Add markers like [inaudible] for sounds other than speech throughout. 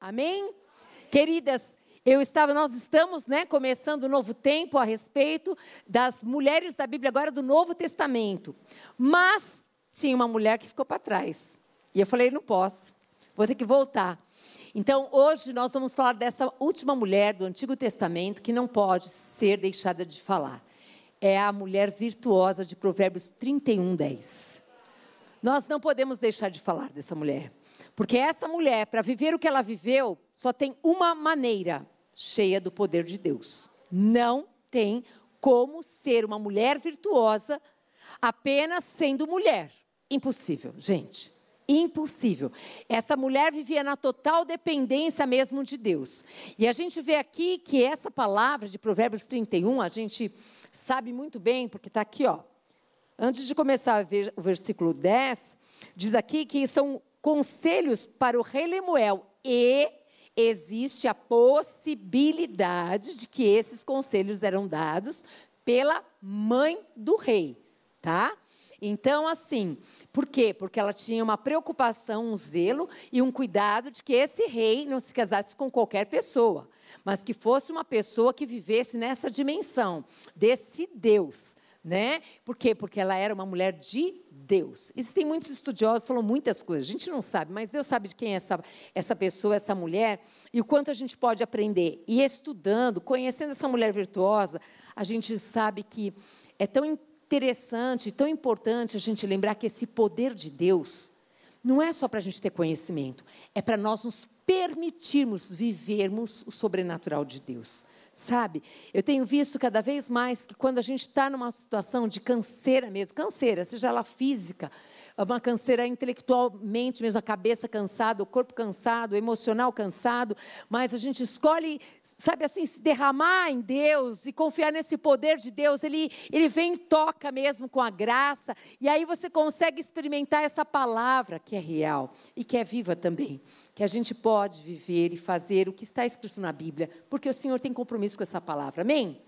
Amém? Queridas, eu estava, nós estamos, né, começando um novo tempo a respeito das mulheres da Bíblia agora do Novo Testamento. Mas tinha uma mulher que ficou para trás. E eu falei, não posso. Vou ter que voltar. Então, hoje nós vamos falar dessa última mulher do Antigo Testamento que não pode ser deixada de falar. É a mulher virtuosa de Provérbios 31, 10. Nós não podemos deixar de falar dessa mulher. Porque essa mulher, para viver o que ela viveu, só tem uma maneira: cheia do poder de Deus. Não tem como ser uma mulher virtuosa apenas sendo mulher. Impossível, gente. Impossível. Essa mulher vivia na total dependência mesmo de Deus. E a gente vê aqui que essa palavra de Provérbios 31, a gente sabe muito bem, porque está aqui, ó. Antes de começar a ver o versículo 10, diz aqui que são conselhos para o rei Lemuel e existe a possibilidade de que esses conselhos eram dados pela mãe do rei, tá? Então, assim, por quê? Porque ela tinha uma preocupação, um zelo e um cuidado de que esse rei não se casasse com qualquer pessoa, mas que fosse uma pessoa que vivesse nessa dimensão desse Deus, né? Por quê? Porque ela era uma mulher de Deus. Existem muitos estudiosos falam muitas coisas, a gente não sabe, mas Deus sabe de quem é essa, essa pessoa, essa mulher, e o quanto a gente pode aprender. E estudando, conhecendo essa mulher virtuosa, a gente sabe que é tão interessante, tão importante a gente lembrar que esse poder de Deus não é só para a gente ter conhecimento, é para nós nos permitirmos vivermos o sobrenatural de Deus. Sabe? Eu tenho visto cada vez mais que quando a gente está numa situação de canseira mesmo, canseira, seja ela física, uma canseira intelectualmente mesmo, a cabeça cansada, o corpo cansado, o emocional cansado, mas a gente escolhe, sabe assim, se derramar em Deus e confiar nesse poder de Deus, ele, ele vem e toca mesmo com a graça, e aí você consegue experimentar essa palavra que é real e que é viva também, que a gente pode viver e fazer o que está escrito na Bíblia, porque o Senhor tem compromisso com essa palavra, amém?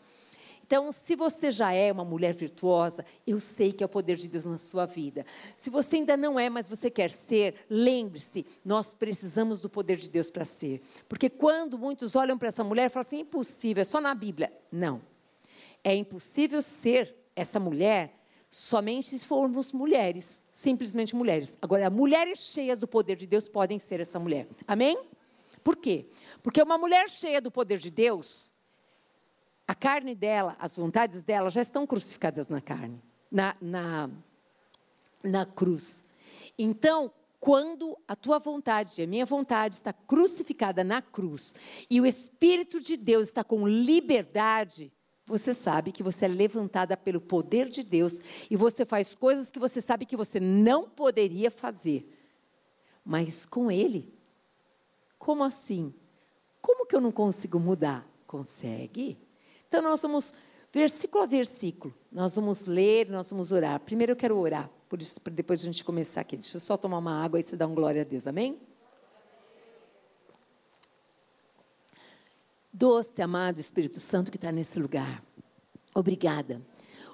Então, se você já é uma mulher virtuosa, eu sei que é o poder de Deus na sua vida. Se você ainda não é, mas você quer ser, lembre-se, nós precisamos do poder de Deus para ser. Porque quando muitos olham para essa mulher e falam assim, impossível, é só na Bíblia. Não. É impossível ser essa mulher somente se formos mulheres, simplesmente mulheres. Agora, mulheres cheias do poder de Deus podem ser essa mulher. Amém? Por quê? Porque uma mulher cheia do poder de Deus, a carne dela, as vontades dela já estão crucificadas na carne, na, na, na cruz. Então, quando a tua vontade e a minha vontade está crucificada na cruz e o Espírito de Deus está com liberdade, você sabe que você é levantada pelo poder de Deus e você faz coisas que você sabe que você não poderia fazer. Mas com Ele, como assim? Como que eu não consigo mudar? Consegue? Então nós vamos, versículo a versículo, nós vamos ler, nós vamos orar. Primeiro eu quero orar, por isso, depois a gente começar aqui. Deixa eu só tomar uma água e você dá um glória a Deus, amém? Doce, amado Espírito Santo que está nesse lugar. Obrigada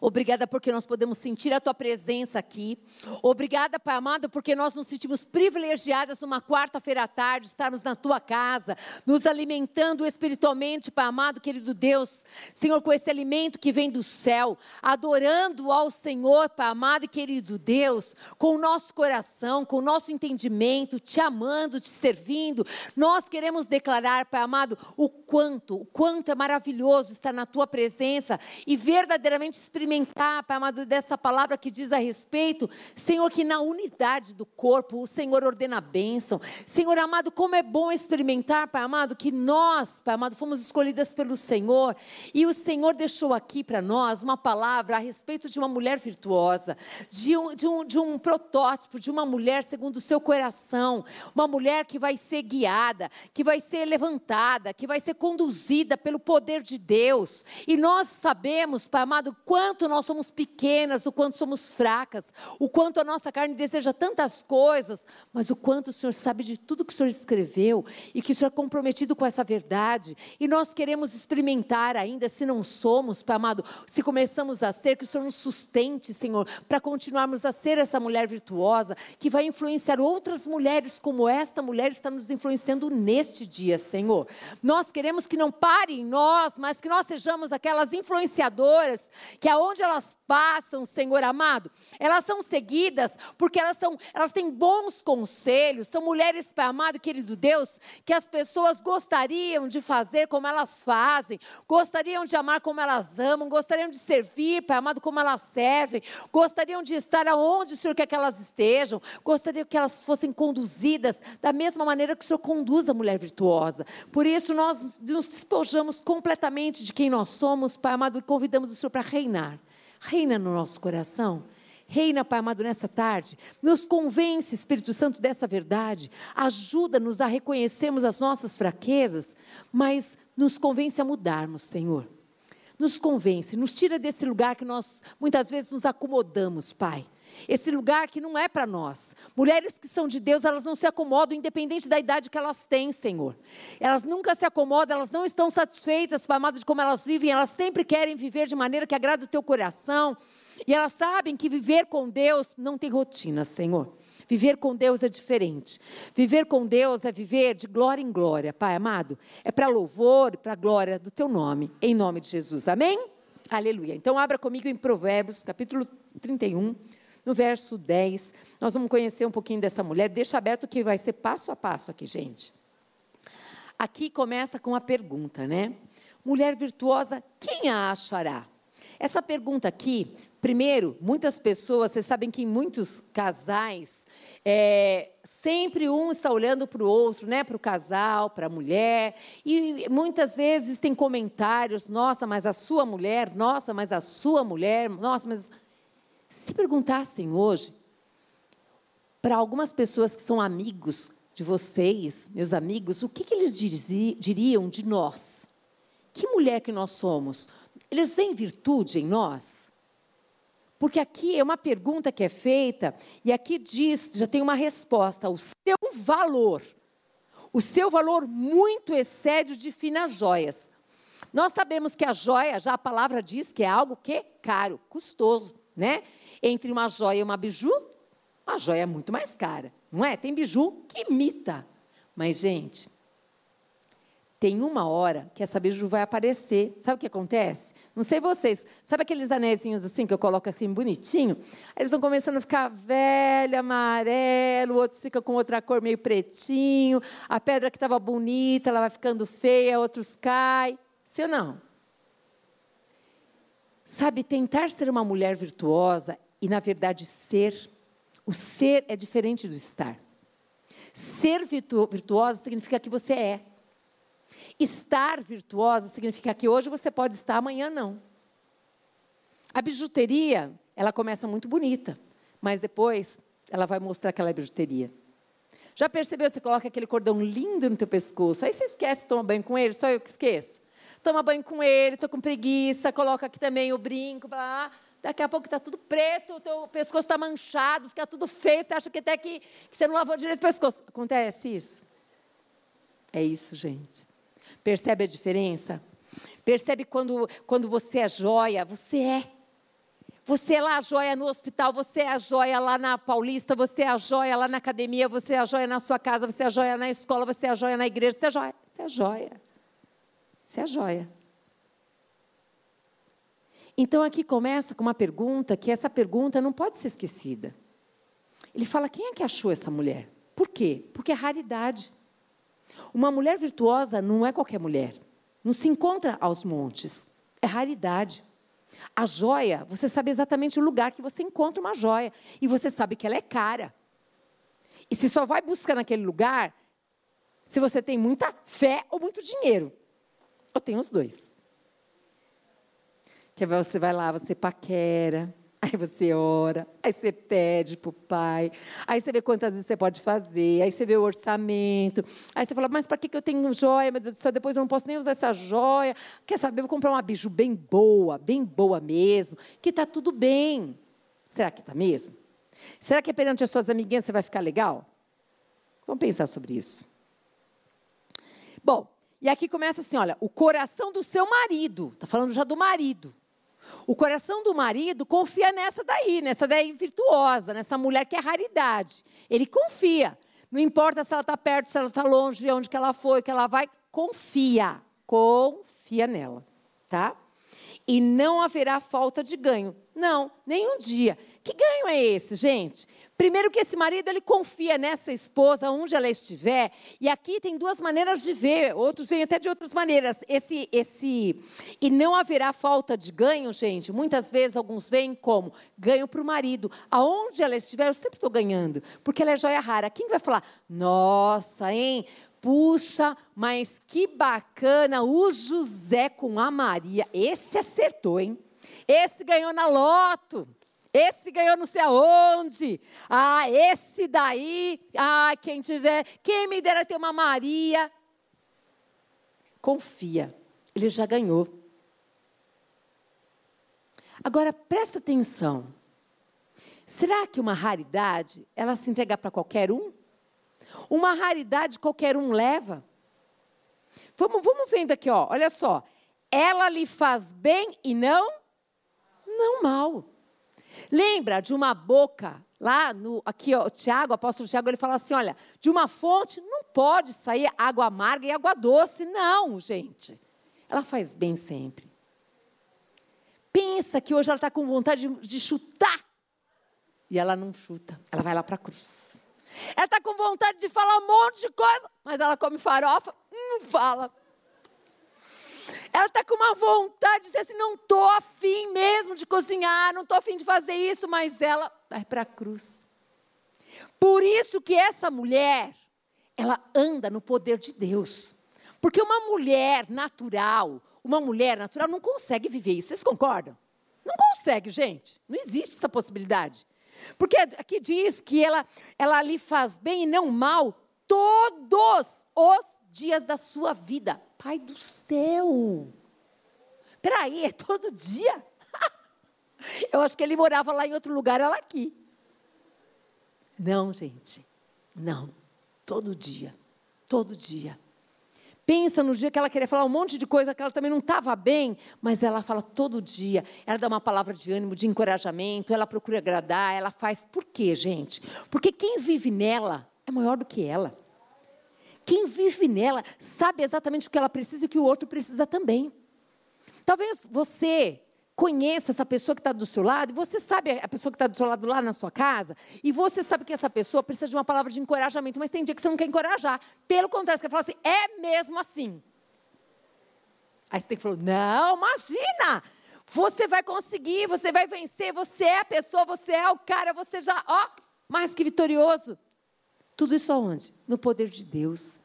Obrigada porque nós podemos sentir a tua presença aqui. Obrigada, Pai amado, porque nós nos sentimos privilegiadas numa quarta-feira à tarde, estarmos na tua casa, nos alimentando espiritualmente, Pai amado, querido Deus. Senhor, com esse alimento que vem do céu, adorando ao Senhor, Pai amado e querido Deus, com o nosso coração, com o nosso entendimento, te amando, te servindo. Nós queremos declarar, Pai amado, o quanto, o quanto é maravilhoso estar na tua presença e verdadeiramente experimentar experimentar, Pai amado, dessa palavra que diz a respeito, Senhor, que na unidade do corpo o Senhor ordena a bênção. Senhor amado, como é bom experimentar, Pai amado, que nós, Pai amado, fomos escolhidas pelo Senhor e o Senhor deixou aqui para nós uma palavra a respeito de uma mulher virtuosa, de um, de, um, de um protótipo, de uma mulher segundo o seu coração, uma mulher que vai ser guiada, que vai ser levantada, que vai ser conduzida pelo poder de Deus. E nós sabemos, Pai amado, quanto quanto nós somos pequenas, o quanto somos fracas, o quanto a nossa carne deseja tantas coisas, mas o quanto o Senhor sabe de tudo que o Senhor escreveu e que o Senhor é comprometido com essa verdade. E nós queremos experimentar ainda, se não somos, Pai amado, se começamos a ser, que o Senhor nos sustente, Senhor, para continuarmos a ser essa mulher virtuosa que vai influenciar outras mulheres como esta mulher está nos influenciando neste dia, Senhor. Nós queremos que não pare em nós, mas que nós sejamos aquelas influenciadoras que aonde elas passam, Senhor amado, elas são seguidas porque elas são, elas têm bons conselhos, são mulheres, Pai amado, querido Deus, que as pessoas gostariam de fazer como elas fazem, gostariam de amar como elas amam, gostariam de servir, Pai amado, como elas servem, gostariam de estar aonde o Senhor quer que elas estejam, gostariam que elas fossem conduzidas da mesma maneira que o Senhor conduz a mulher virtuosa. Por isso nós nos despojamos completamente de quem nós somos, Pai amado, e convidamos o Senhor para reinar. Reina no nosso coração. Reina, Pai amado, nessa tarde. Nos convence, Espírito Santo, dessa verdade. Ajuda-nos a reconhecermos as nossas fraquezas, mas nos convence a mudarmos, Senhor. Nos convence, nos tira desse lugar que nós muitas vezes nos acomodamos, Pai. Esse lugar que não é para nós. Mulheres que são de Deus, elas não se acomodam, independente da idade que elas têm, Senhor. Elas nunca se acomodam, elas não estão satisfeitas, Pai amado, de como elas vivem, elas sempre querem viver de maneira que agrada o teu coração. E elas sabem que viver com Deus não tem rotina, Senhor. Viver com Deus é diferente. Viver com Deus é viver de glória em glória, Pai amado. É para louvor para glória do teu nome, em nome de Jesus. Amém? Aleluia. Então abra comigo em Provérbios, capítulo 31 no verso 10. Nós vamos conhecer um pouquinho dessa mulher. Deixa aberto que vai ser passo a passo aqui, gente. Aqui começa com a pergunta, né? Mulher virtuosa, quem a achará? Essa pergunta aqui, primeiro, muitas pessoas, vocês sabem que em muitos casais, é, sempre um está olhando para o outro, né? Para o casal, para a mulher, e muitas vezes tem comentários: nossa, mas a sua mulher, nossa, mas a sua mulher, nossa, mas se perguntassem hoje para algumas pessoas que são amigos de vocês, meus amigos, o que, que eles diriam de nós? Que mulher que nós somos? Eles veem virtude em nós? Porque aqui é uma pergunta que é feita e aqui diz, já tem uma resposta, o seu valor. O seu valor muito excede o de finas joias. Nós sabemos que a joia, já a palavra diz que é algo que caro, custoso, né? Entre uma joia e uma biju, a joia é muito mais cara, não é? Tem biju que imita. Mas, gente, tem uma hora que essa biju vai aparecer. Sabe o que acontece? Não sei vocês. Sabe aqueles anéisinhos assim que eu coloco assim bonitinho? Eles vão começando a ficar velho, amarelo, outros ficam com outra cor meio pretinho. A pedra que estava bonita, ela vai ficando feia, outros caem. Ou não? Sabe, tentar ser uma mulher virtuosa e, na verdade, ser. O ser é diferente do estar. Ser virtu virtuosa significa que você é. Estar virtuosa significa que hoje você pode estar, amanhã não. A bijuteria, ela começa muito bonita, mas depois ela vai mostrar que ela é bijuteria. Já percebeu? Você coloca aquele cordão lindo no teu pescoço, aí você esquece de tomar banho com ele, só eu que esqueço. Toma banho com ele, estou com preguiça, coloca aqui também o brinco, blá, Daqui a pouco está tudo preto, o teu pescoço está manchado, fica tudo feio, você acha que até que, que você não lavou direito o pescoço. Acontece isso? É isso, gente. Percebe a diferença? Percebe quando, quando você é joia? Você é. Você é lá a joia no hospital, você é a joia lá na Paulista, você é a joia lá na academia, você é a joia na sua casa, você é a joia na escola, você é a joia na igreja, você é a joia. Você é a joia. Você é a joia. Então aqui começa com uma pergunta que essa pergunta não pode ser esquecida. Ele fala: quem é que achou essa mulher? Por quê? Porque é raridade. Uma mulher virtuosa não é qualquer mulher. Não se encontra aos montes. É raridade. A joia, você sabe exatamente o lugar que você encontra uma joia. E você sabe que ela é cara. E você só vai buscar naquele lugar se você tem muita fé ou muito dinheiro. Ou tem os dois. Que você vai lá, você paquera, [laughs] Aí você ora, aí você pede para o pai, aí você vê quantas vezes você pode fazer, aí você vê o orçamento, aí você fala, mas para que, que eu tenho joia, meu Deus do céu, depois eu não posso nem usar essa joia. Quer saber, eu vou comprar uma biju bem boa, bem boa mesmo, que está tudo bem. Será que está mesmo? Será que perante as suas amiguinhas você vai ficar legal? Vamos pensar sobre isso. Bom, e aqui começa assim, olha, o coração do seu marido, está falando já do marido. O coração do marido confia nessa daí, nessa daí virtuosa, nessa mulher que é raridade. Ele confia. Não importa se ela está perto, se ela está longe, de onde que ela foi, que ela vai, confia. Confia nela, tá? E não haverá falta de ganho. Não, nenhum dia. Que ganho é esse, gente? Primeiro que esse marido ele confia nessa esposa onde ela estiver, e aqui tem duas maneiras de ver, outros vêm até de outras maneiras. Esse esse e não haverá falta de ganho, gente. Muitas vezes alguns veem como ganho para o marido. Aonde ela estiver, eu sempre estou ganhando, porque ela é joia rara. Quem vai falar? Nossa, hein? Puxa, mas que bacana o José com a Maria. Esse acertou, hein? Esse ganhou na loto. Esse ganhou não sei aonde. Ah, esse daí. Ah, quem tiver. Quem me dera ter uma Maria. Confia. Ele já ganhou. Agora presta atenção. Será que uma raridade ela se entrega para qualquer um? Uma raridade qualquer um leva? Vamos, vamos vendo aqui, ó. Olha só. Ela lhe faz bem e não não mal. Lembra de uma boca, lá no, aqui ó, o Tiago, apóstolo Tiago, ele fala assim, olha, de uma fonte não pode sair água amarga e água doce, não, gente. Ela faz bem sempre. Pensa que hoje ela está com vontade de, de chutar. E ela não chuta, ela vai lá para a cruz. Ela está com vontade de falar um monte de coisa, mas ela come farofa, não fala. Ela está com uma vontade de dizer assim: não estou afim mesmo de cozinhar, não estou afim de fazer isso, mas ela vai para a cruz. Por isso que essa mulher, ela anda no poder de Deus. Porque uma mulher natural, uma mulher natural não consegue viver isso. Vocês concordam? Não consegue, gente. Não existe essa possibilidade. Porque aqui diz que ela, ela lhe faz bem e não mal todos os dias da sua vida. Pai do céu! Peraí, é todo dia? [laughs] Eu acho que ele morava lá em outro lugar, ela aqui. Não, gente, não. Todo dia, todo dia. Pensa no dia que ela queria falar um monte de coisa que ela também não estava bem, mas ela fala todo dia. Ela dá uma palavra de ânimo, de encorajamento, ela procura agradar, ela faz. Por quê, gente? Porque quem vive nela é maior do que ela. Quem vive nela sabe exatamente o que ela precisa e o que o outro precisa também. Talvez você conheça essa pessoa que está do seu lado, e você sabe a pessoa que está do seu lado lá na sua casa, e você sabe que essa pessoa precisa de uma palavra de encorajamento, mas tem dia que você não quer encorajar. Pelo contrário, você falar assim, é mesmo assim. Aí você tem que falar, não, imagina! Você vai conseguir, você vai vencer, você é a pessoa, você é o cara, você já, ó, mais que vitorioso. Tudo isso aonde? No poder de Deus.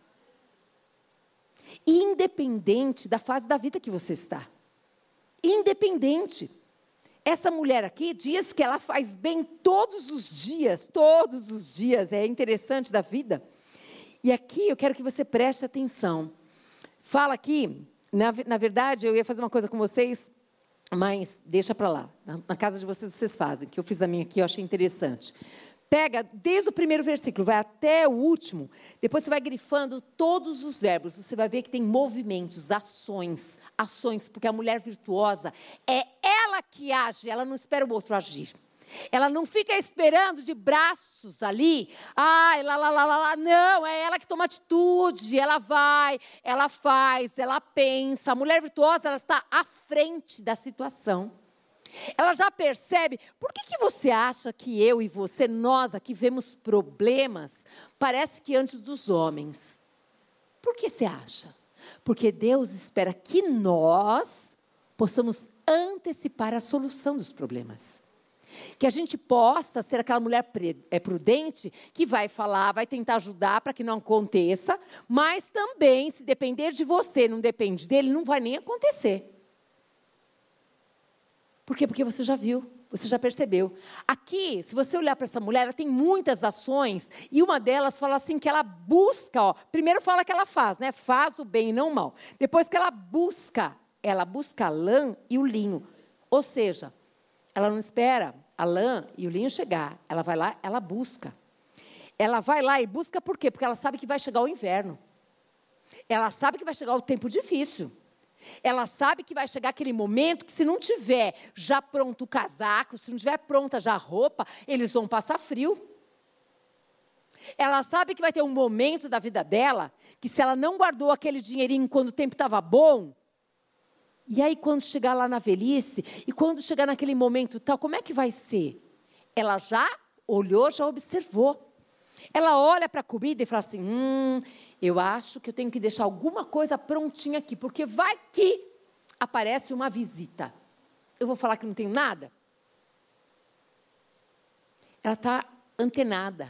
Independente da fase da vida que você está. Independente. Essa mulher aqui diz que ela faz bem todos os dias, todos os dias, é interessante da vida. E aqui eu quero que você preste atenção. Fala aqui, na, na verdade, eu ia fazer uma coisa com vocês, mas deixa para lá. Na, na, casa de vocês, vocês fazem, que eu fiz a minha aqui, eu achei interessante. Pega desde o primeiro versículo, vai até o último, depois você vai grifando todos os verbos, você vai ver que tem movimentos, ações, ações, porque a mulher virtuosa é ela que age, ela não espera o outro agir. Ela não fica esperando de braços ali, ai, lá, lá, lá, lá, lá. Não, é ela que toma atitude, ela vai, ela faz, ela pensa. A mulher virtuosa, ela está à frente da situação. Ela já percebe. Por que, que você acha que eu e você, nós aqui vemos problemas, parece que antes dos homens? Por que você acha? Porque Deus espera que nós possamos antecipar a solução dos problemas. Que a gente possa ser aquela mulher é, prudente que vai falar, vai tentar ajudar para que não aconteça, mas também, se depender de você, não depende dele, não vai nem acontecer. Por quê? Porque você já viu, Você já percebeu. Aqui, se você olhar para essa mulher, ela tem muitas ações, e uma delas fala assim que ela busca, ó, primeiro fala que ela faz, né? Faz o bem e não o mal. Depois que ela busca, ela busca a lã e o linho. Ou seja, ela não espera a lã e o linho chegar. Ela vai lá, ela busca. Ela vai lá e busca por quê? Porque ela sabe que vai chegar o inverno. Ela sabe que vai chegar o tempo difícil. Ela sabe que vai chegar aquele momento que, se não tiver já pronto o casaco, se não tiver pronta já a roupa, eles vão passar frio. Ela sabe que vai ter um momento da vida dela que, se ela não guardou aquele dinheirinho quando o tempo estava bom, e aí quando chegar lá na velhice, e quando chegar naquele momento tal, como é que vai ser? Ela já olhou, já observou. Ela olha para a comida e fala assim: hum, eu acho que eu tenho que deixar alguma coisa prontinha aqui, porque vai que aparece uma visita. Eu vou falar que não tenho nada? Ela está antenada.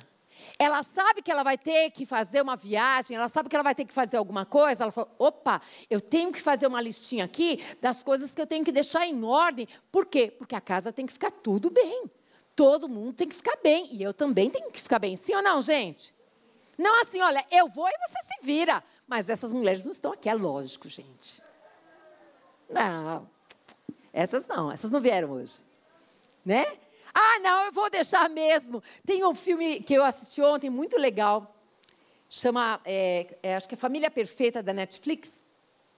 Ela sabe que ela vai ter que fazer uma viagem, ela sabe que ela vai ter que fazer alguma coisa. Ela fala: opa, eu tenho que fazer uma listinha aqui das coisas que eu tenho que deixar em ordem. Por quê? Porque a casa tem que ficar tudo bem. Todo mundo tem que ficar bem. E eu também tenho que ficar bem. Sim ou não, gente? Não assim, olha, eu vou e você se vira. Mas essas mulheres não estão aqui, é lógico, gente. Não, essas não, essas não vieram hoje. Né? Ah, não, eu vou deixar mesmo. Tem um filme que eu assisti ontem, muito legal. Chama, é, é, acho que é Família Perfeita, da Netflix.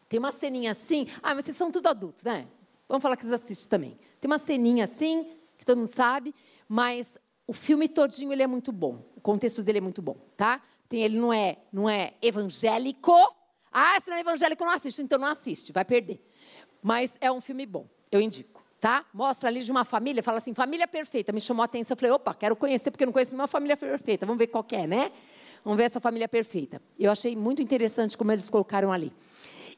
Tem uma ceninha assim. Ah, mas vocês são tudo adultos, né? Vamos falar que vocês assistem também. Tem uma ceninha assim, que todo mundo sabe, mas o filme todinho ele é muito bom. O contexto dele é muito bom, tá? Tem, ele não é, não é evangélico. Ah, se não é evangélico, não assiste. Então não assiste, vai perder. Mas é um filme bom, eu indico, tá? Mostra ali de uma família, fala assim, família perfeita. Me chamou a atenção, eu falei, opa, quero conhecer, porque eu não conheço nenhuma família perfeita. Vamos ver qual é, né? Vamos ver essa família perfeita. Eu achei muito interessante como eles colocaram ali.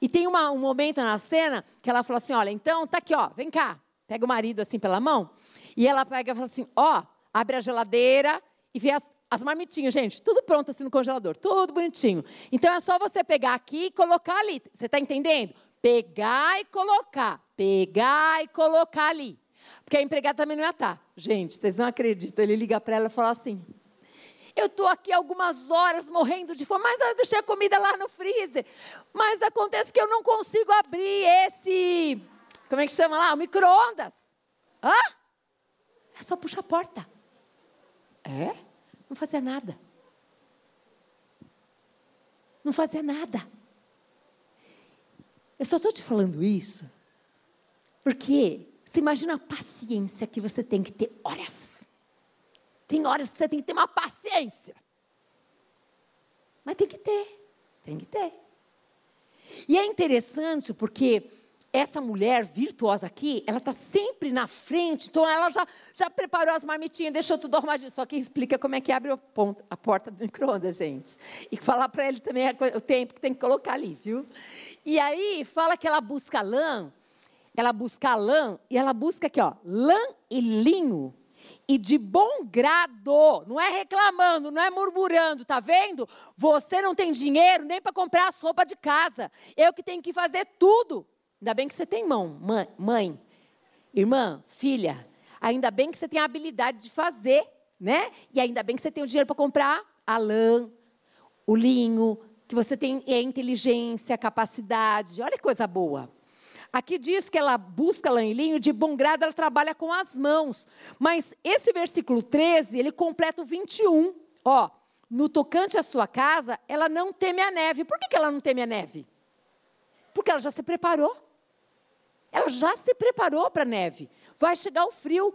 E tem uma, um momento na cena que ela falou assim, olha, então tá aqui, ó, vem cá. Pega o marido assim pela mão. E ela pega e fala assim, ó, abre a geladeira e vê as, as marmitinhas, gente, tudo pronto assim no congelador, tudo bonitinho. Então é só você pegar aqui e colocar ali. Você está entendendo? Pegar e colocar, pegar e colocar ali. Porque a empregada também não ia estar. Tá. Gente, vocês não acreditam. Ele liga para ela e fala assim: Eu estou aqui algumas horas morrendo de fome, mas eu deixei a comida lá no freezer. Mas acontece que eu não consigo abrir esse. Como é que chama lá? O micro-ondas. Hã? É só puxar a porta. É? Não fazia nada. Não fazia nada. Eu só estou te falando isso porque você imagina a paciência que você tem que ter horas. Tem horas que você tem que ter uma paciência. Mas tem que ter, tem que ter. E é interessante porque essa mulher virtuosa aqui, ela está sempre na frente, então ela já, já preparou as marmitinhas, deixou tudo arrumadinho. Só que explica como é que abre a porta do micro-ondas, gente. E falar para ele também o tempo que tem que colocar ali, viu? E aí fala que ela busca lã, ela busca lã, e ela busca aqui, ó, lã e linho. E de bom grado, não é reclamando, não é murmurando, tá vendo? Você não tem dinheiro nem para comprar a sopa de casa. Eu que tenho que fazer tudo. Ainda bem que você tem mão, mãe, irmã, filha. Ainda bem que você tem a habilidade de fazer, né? E ainda bem que você tem o dinheiro para comprar a lã, o linho, que você tem a inteligência, a capacidade. Olha que coisa boa. Aqui diz que ela busca lã e linho, de bom grado ela trabalha com as mãos. Mas esse versículo 13, ele completa o 21. Ó, no tocante à sua casa, ela não teme a neve. Por que ela não teme a neve? Porque ela já se preparou. Ela já se preparou para a neve. Vai chegar o frio.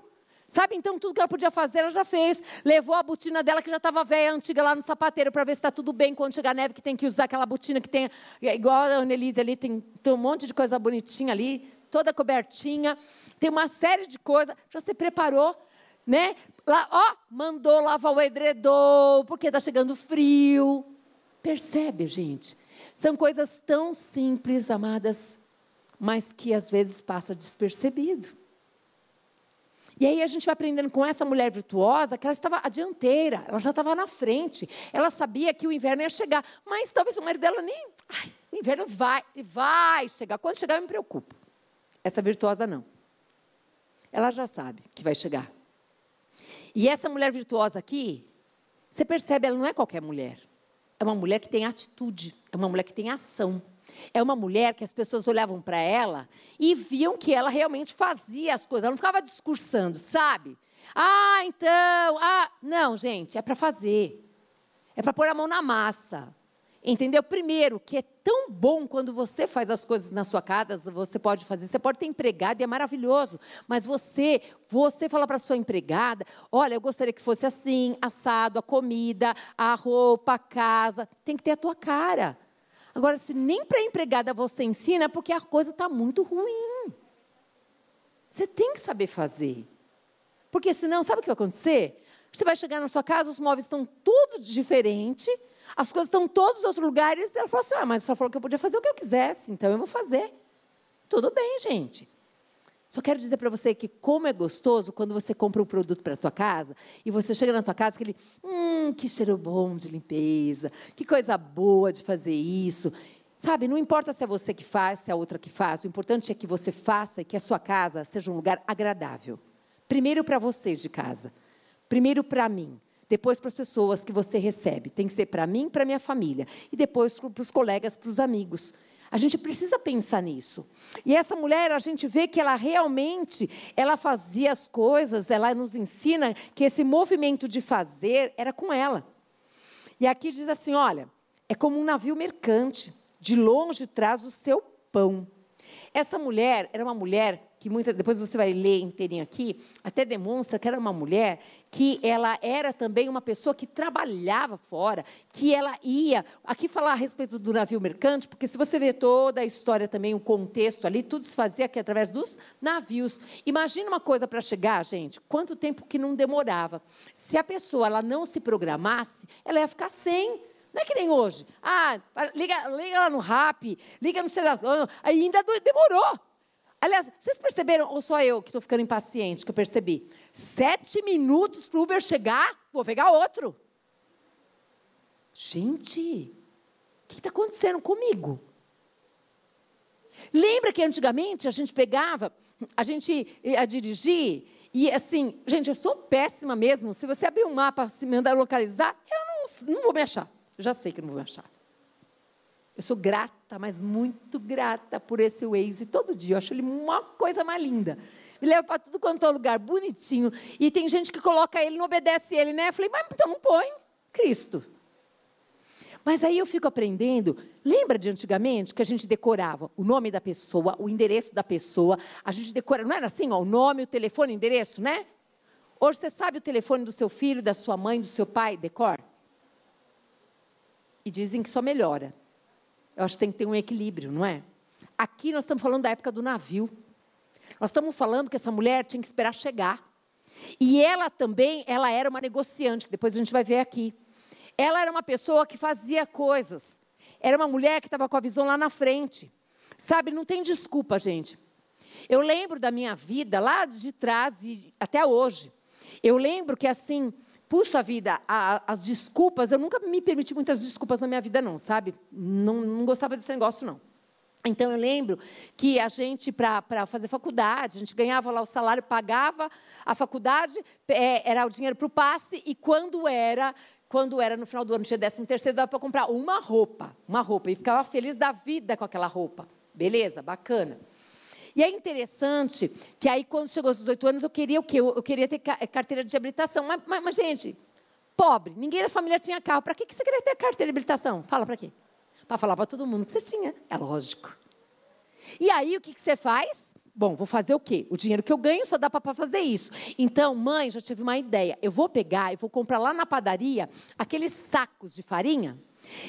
Sabe, então tudo que ela podia fazer, ela já fez. Levou a botina dela, que já estava velha, antiga, lá no sapateiro, para ver se está tudo bem quando chegar a neve, que tem que usar aquela botina que tem, é igual a Annelise ali, tem, tem um monte de coisa bonitinha ali, toda cobertinha. Tem uma série de coisas, já se preparou, né? Lá, ó, mandou lavar o edredom, porque está chegando frio. Percebe, gente? São coisas tão simples, amadas, mas que às vezes passa despercebido. E aí a gente vai aprendendo com essa mulher virtuosa que ela estava à dianteira, ela já estava na frente. Ela sabia que o inverno ia chegar, mas talvez o marido dela nem. Ai, o inverno vai, vai chegar. Quando chegar, eu me preocupo. Essa virtuosa não. ela já sabe que vai chegar. E essa mulher virtuosa aqui, você percebe, ela não é qualquer mulher. É uma mulher que tem atitude, é uma mulher que tem ação. É uma mulher que as pessoas olhavam para ela e viam que ela realmente fazia as coisas. Ela não ficava discursando, sabe? Ah, então, ah, não, gente, é para fazer. É para pôr a mão na massa. Entendeu? Primeiro, que é tão bom quando você faz as coisas na sua casa, você pode fazer, você pode ter empregada e é maravilhoso, mas você, você fala para sua empregada, olha, eu gostaria que fosse assim, assado, a comida, a roupa, a casa, tem que ter a tua cara. Agora, se nem para empregada você ensina, é porque a coisa está muito ruim. Você tem que saber fazer. Porque senão, sabe o que vai acontecer? Você vai chegar na sua casa, os móveis estão tudo diferente, as coisas estão todos os outros lugares. E ela falou assim: ah, mas só falou que eu podia fazer o que eu quisesse, então eu vou fazer. Tudo bem, gente. Só quero dizer para você que como é gostoso quando você compra um produto para a tua casa e você chega na tua casa aquele, hum, que cheiro bom de limpeza, que coisa boa de fazer isso. Sabe, não importa se é você que faz, se é a outra que faz, o importante é que você faça e que a sua casa seja um lugar agradável. Primeiro para vocês de casa, primeiro para mim, depois para as pessoas que você recebe. Tem que ser para mim, para minha família e depois para os colegas, para os amigos. A gente precisa pensar nisso. E essa mulher, a gente vê que ela realmente, ela fazia as coisas, ela nos ensina que esse movimento de fazer era com ela. E aqui diz assim, olha, é como um navio mercante, de longe traz o seu pão. Essa mulher era uma mulher que muitas, depois você vai ler inteirinho aqui, até demonstra que era uma mulher que ela era também uma pessoa que trabalhava fora, que ela ia. Aqui falar a respeito do navio mercante, porque se você vê toda a história também, o contexto ali, tudo se fazia aqui através dos navios. Imagina uma coisa para chegar, gente, quanto tempo que não demorava. Se a pessoa ela não se programasse, ela ia ficar sem. Não é que nem hoje. Ah, liga, liga lá no RAP, liga no celular. Ainda demorou. Aliás, vocês perceberam, ou só eu que estou ficando impaciente, que eu percebi? Sete minutos para o Uber chegar, vou pegar outro. Gente, o que está acontecendo comigo? Lembra que antigamente a gente pegava, a gente ia dirigir, e assim, gente, eu sou péssima mesmo. Se você abrir um mapa, se mandar localizar, eu não, não vou me achar. Já sei que não vou achar. Eu sou grata, mas muito grata por esse Waze todo dia. Eu acho ele uma coisa mais linda. Me leva para tudo quanto é lugar, bonitinho. E tem gente que coloca ele, não obedece ele, né? Eu falei, mas então não põe Cristo. Mas aí eu fico aprendendo. Lembra de antigamente que a gente decorava o nome da pessoa, o endereço da pessoa. A gente decora, não era assim, ó, o nome, o telefone, o endereço, né? Hoje você sabe o telefone do seu filho, da sua mãe, do seu pai, decor? E dizem que só melhora. Eu acho que tem que ter um equilíbrio, não é? Aqui nós estamos falando da época do navio. Nós estamos falando que essa mulher tinha que esperar chegar. E ela também, ela era uma negociante, que depois a gente vai ver aqui. Ela era uma pessoa que fazia coisas. Era uma mulher que estava com a visão lá na frente. Sabe, não tem desculpa, gente. Eu lembro da minha vida lá de trás e até hoje. Eu lembro que assim, puxa vida, a, as desculpas, eu nunca me permiti muitas desculpas na minha vida, não, sabe? Não, não gostava desse negócio, não. Então, eu lembro que a gente, para fazer faculdade, a gente ganhava lá o salário, pagava a faculdade, é, era o dinheiro para o passe, e quando era quando era no final do ano, tinha décimo terceiro, dava para comprar uma roupa, uma roupa, e ficava feliz da vida com aquela roupa. Beleza, bacana. E é interessante que aí, quando chegou aos 18 anos, eu queria o quê? Eu, queria ter carteira de habilitação. Mas, mas, mas, gente, pobre, ninguém da família tinha carro. Para que, que você queria ter carteira de habilitação? Fala para quê? Para falar para todo mundo que você tinha. É lógico. E aí, o que, que você faz? Bom, vou fazer o quê? O dinheiro que eu ganho só dá para fazer isso. Então, mãe, já tive uma ideia. Eu vou pegar e vou comprar lá na padaria aqueles sacos de farinha.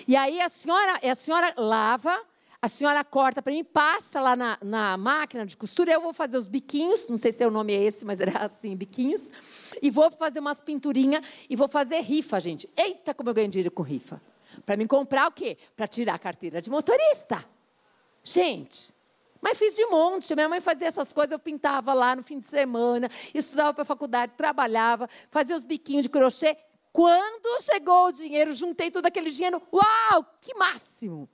E aí a senhora, a senhora lava, a senhora corta para mim, passa lá na, na, máquina de costura, eu vou fazer os biquinhos, não sei se é o nome é esse, mas era assim, biquinhos, e vou fazer umas pinturinhas e vou fazer rifa, gente. Eita, como eu ganho dinheiro com rifa. Para me comprar o quê? Para tirar a carteira de motorista. Gente, mas fiz de monte. Minha mãe fazia essas coisas, eu pintava lá no fim de semana, estudava para a faculdade, trabalhava, fazia os biquinhos de crochê. Quando chegou o dinheiro, juntei todo aquele dinheiro, uau, que máximo!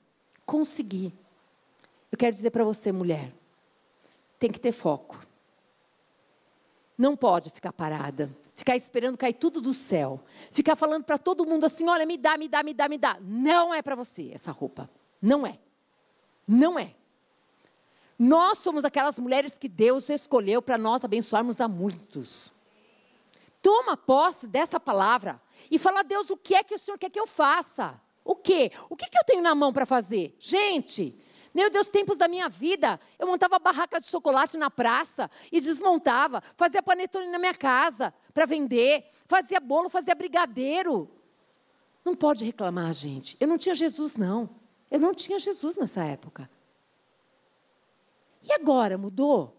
Consegui. Eu quero dizer para você, mulher, tem que ter foco. não pode ficar parada, ficar esperando cair tudo do céu, ficar falando para todo mundo assim: olha, me dá, me dá, me dá, me dá. Não é para você essa roupa. Não é. Não é. Nós somos aquelas mulheres que Deus escolheu para nós abençoarmos a muitos. Toma posse dessa palavra e fala: Deus, o que é que o Senhor quer que eu faça? O quê? O que, que eu tenho na mão para fazer? Gente, meu Deus, tempos da minha vida, eu montava barraca de chocolate na praça e desmontava, fazia panetone na minha casa para vender, fazia bolo, fazia brigadeiro. Não pode reclamar, gente. Eu não tinha Jesus, não. Eu não tinha Jesus nessa época. E agora mudou?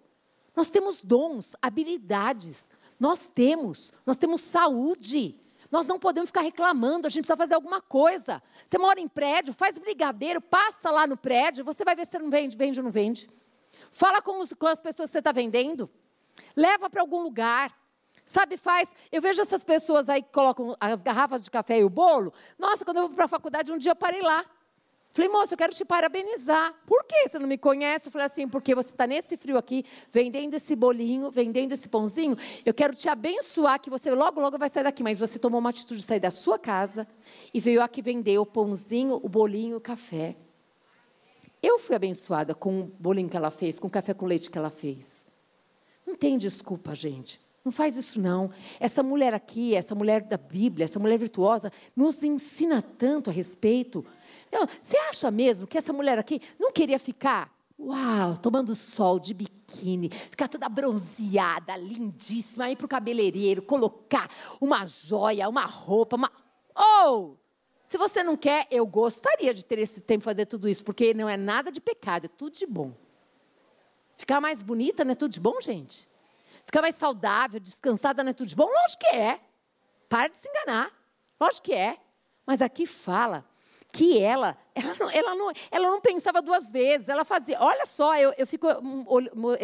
Nós temos dons, habilidades, nós temos, nós temos saúde. Nós não podemos ficar reclamando, a gente precisa fazer alguma coisa. Você mora em prédio, faz brigadeiro, passa lá no prédio, você vai ver se não vende, vende ou não vende. Fala com, os, com as pessoas que você está vendendo. Leva para algum lugar. Sabe, faz. Eu vejo essas pessoas aí que colocam as garrafas de café e o bolo. Nossa, quando eu vou para a faculdade, um dia eu parei lá. Falei, moço, eu quero te parabenizar. Por que você não me conhece? Eu falei assim, porque você está nesse frio aqui, vendendo esse bolinho, vendendo esse pãozinho. Eu quero te abençoar, que você logo, logo vai sair daqui. Mas você tomou uma atitude de sair da sua casa e veio aqui vender o pãozinho, o bolinho, o café. Eu fui abençoada com o bolinho que ela fez, com o café com leite que ela fez. Não tem desculpa, gente. Não faz isso não. Essa mulher aqui, essa mulher da Bíblia, essa mulher virtuosa, nos ensina tanto a respeito você acha mesmo que essa mulher aqui não queria ficar, uau, tomando sol de biquíni, ficar toda bronzeada, lindíssima, ir para o cabeleireiro, colocar uma joia, uma roupa, uma. Ou, oh, se você não quer, eu gostaria de ter esse tempo fazer tudo isso, porque não é nada de pecado, é tudo de bom. Ficar mais bonita não é tudo de bom, gente? Ficar mais saudável, descansada não é tudo de bom? Lógico que é. Para de se enganar. Lógico que é. Mas aqui fala que ela, ela não, ela não, ela não pensava duas vezes, ela fazia, olha só, eu, eu fico hum,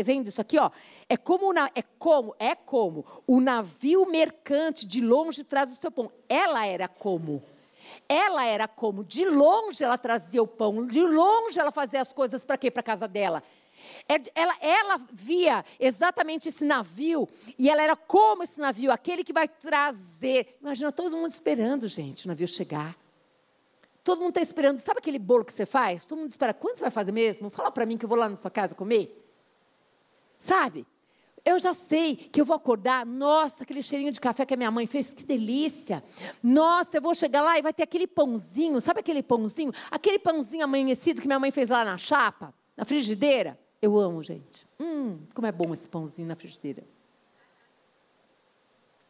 vendo isso aqui, ó, é como, é como, é como o navio mercante de longe traz o seu pão. Ela era como, ela era como, de longe ela trazia o pão, de longe ela fazia as coisas para quê? Para casa dela. É ela, ela via exatamente esse navio e ela era como esse navio, aquele que vai trazer. Imagina todo mundo esperando, gente, o navio chegar. Todo mundo está esperando. Sabe aquele bolo que você faz? Todo mundo espera. Quando você vai fazer mesmo? Fala para mim que eu vou lá na sua casa comer. Sabe? Eu já sei que eu vou acordar. Nossa, aquele cheirinho de café que a minha mãe fez, que delícia. Nossa, eu vou chegar lá e vai ter aquele pãozinho. Sabe aquele pãozinho? Aquele pãozinho amanhecido que minha mãe fez lá na chapa, na frigideira. Eu amo, gente. Hum, como é bom esse pãozinho na frigideira.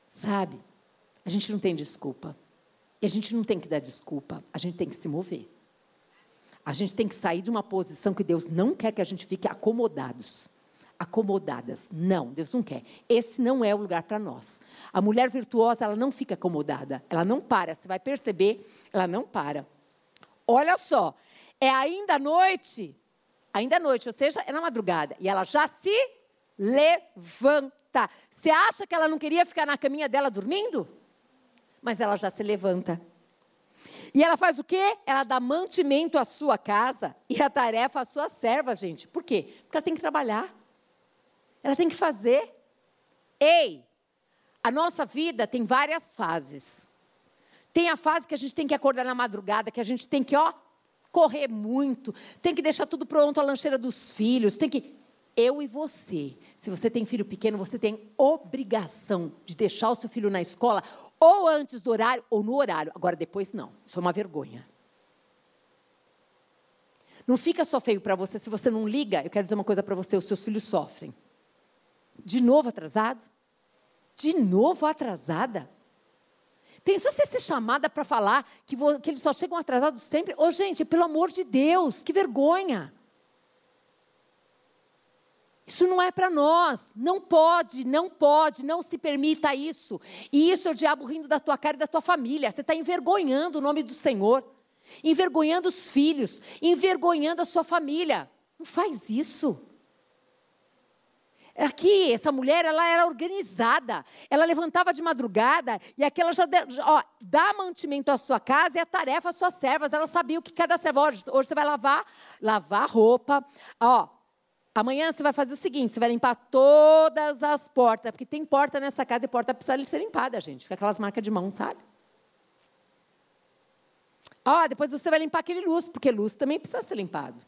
Sabe? A gente não tem desculpa. E a gente não tem que dar desculpa, a gente tem que se mover. A gente tem que sair de uma posição que Deus não quer que a gente fique acomodados. Acomodadas. Não, Deus não quer. Esse não é o lugar para nós. A mulher virtuosa, ela não fica acomodada. Ela não para. Você vai perceber, ela não para. Olha só, é ainda noite. Ainda noite, ou seja, é na madrugada. E ela já se levanta. Você acha que ela não queria ficar na caminha dela dormindo? Mas ela já se levanta. E ela faz o quê? Ela dá mantimento à sua casa e a tarefa à sua serva, gente. Por quê? Porque ela tem que trabalhar. Ela tem que fazer. Ei, a nossa vida tem várias fases. Tem a fase que a gente tem que acordar na madrugada, que a gente tem que, ó, correr muito, tem que deixar tudo pronto, a lancheira dos filhos, tem que. Eu e você, se você tem filho pequeno, você tem obrigação de deixar o seu filho na escola ou antes do horário ou no horário. Agora, depois, não. Isso é uma vergonha. Não fica só feio para você se você não liga. Eu quero dizer uma coisa para você: os seus filhos sofrem. De novo atrasado? De novo atrasada? Pensou você ser chamada para falar que, que, eles só chegam atrasados sempre? Ô, oh, gente, pelo amor de Deus, que vergonha. Isso não é para nós. Não pode, não pode, não se permita isso. E isso é o diabo rindo da tua cara e da tua família. Você está envergonhando o nome do Senhor, envergonhando os filhos, envergonhando a sua família. Não faz isso. Aqui, essa mulher, ela era organizada. Ela levantava de madrugada e aquela já, ó, dá mantimento à sua casa e a tarefa às suas servas. Ela sabia o que cada serva. Hoje, hoje você vai lavar, lavar roupa, ó, Amanhã você vai fazer o seguinte: você vai limpar todas as portas, porque tem porta nessa casa e porta precisa ser limpada, gente. Fica aquelas marcas de mão, sabe? Ó, depois você vai limpar aquele luz, porque luz também precisa ser limpado.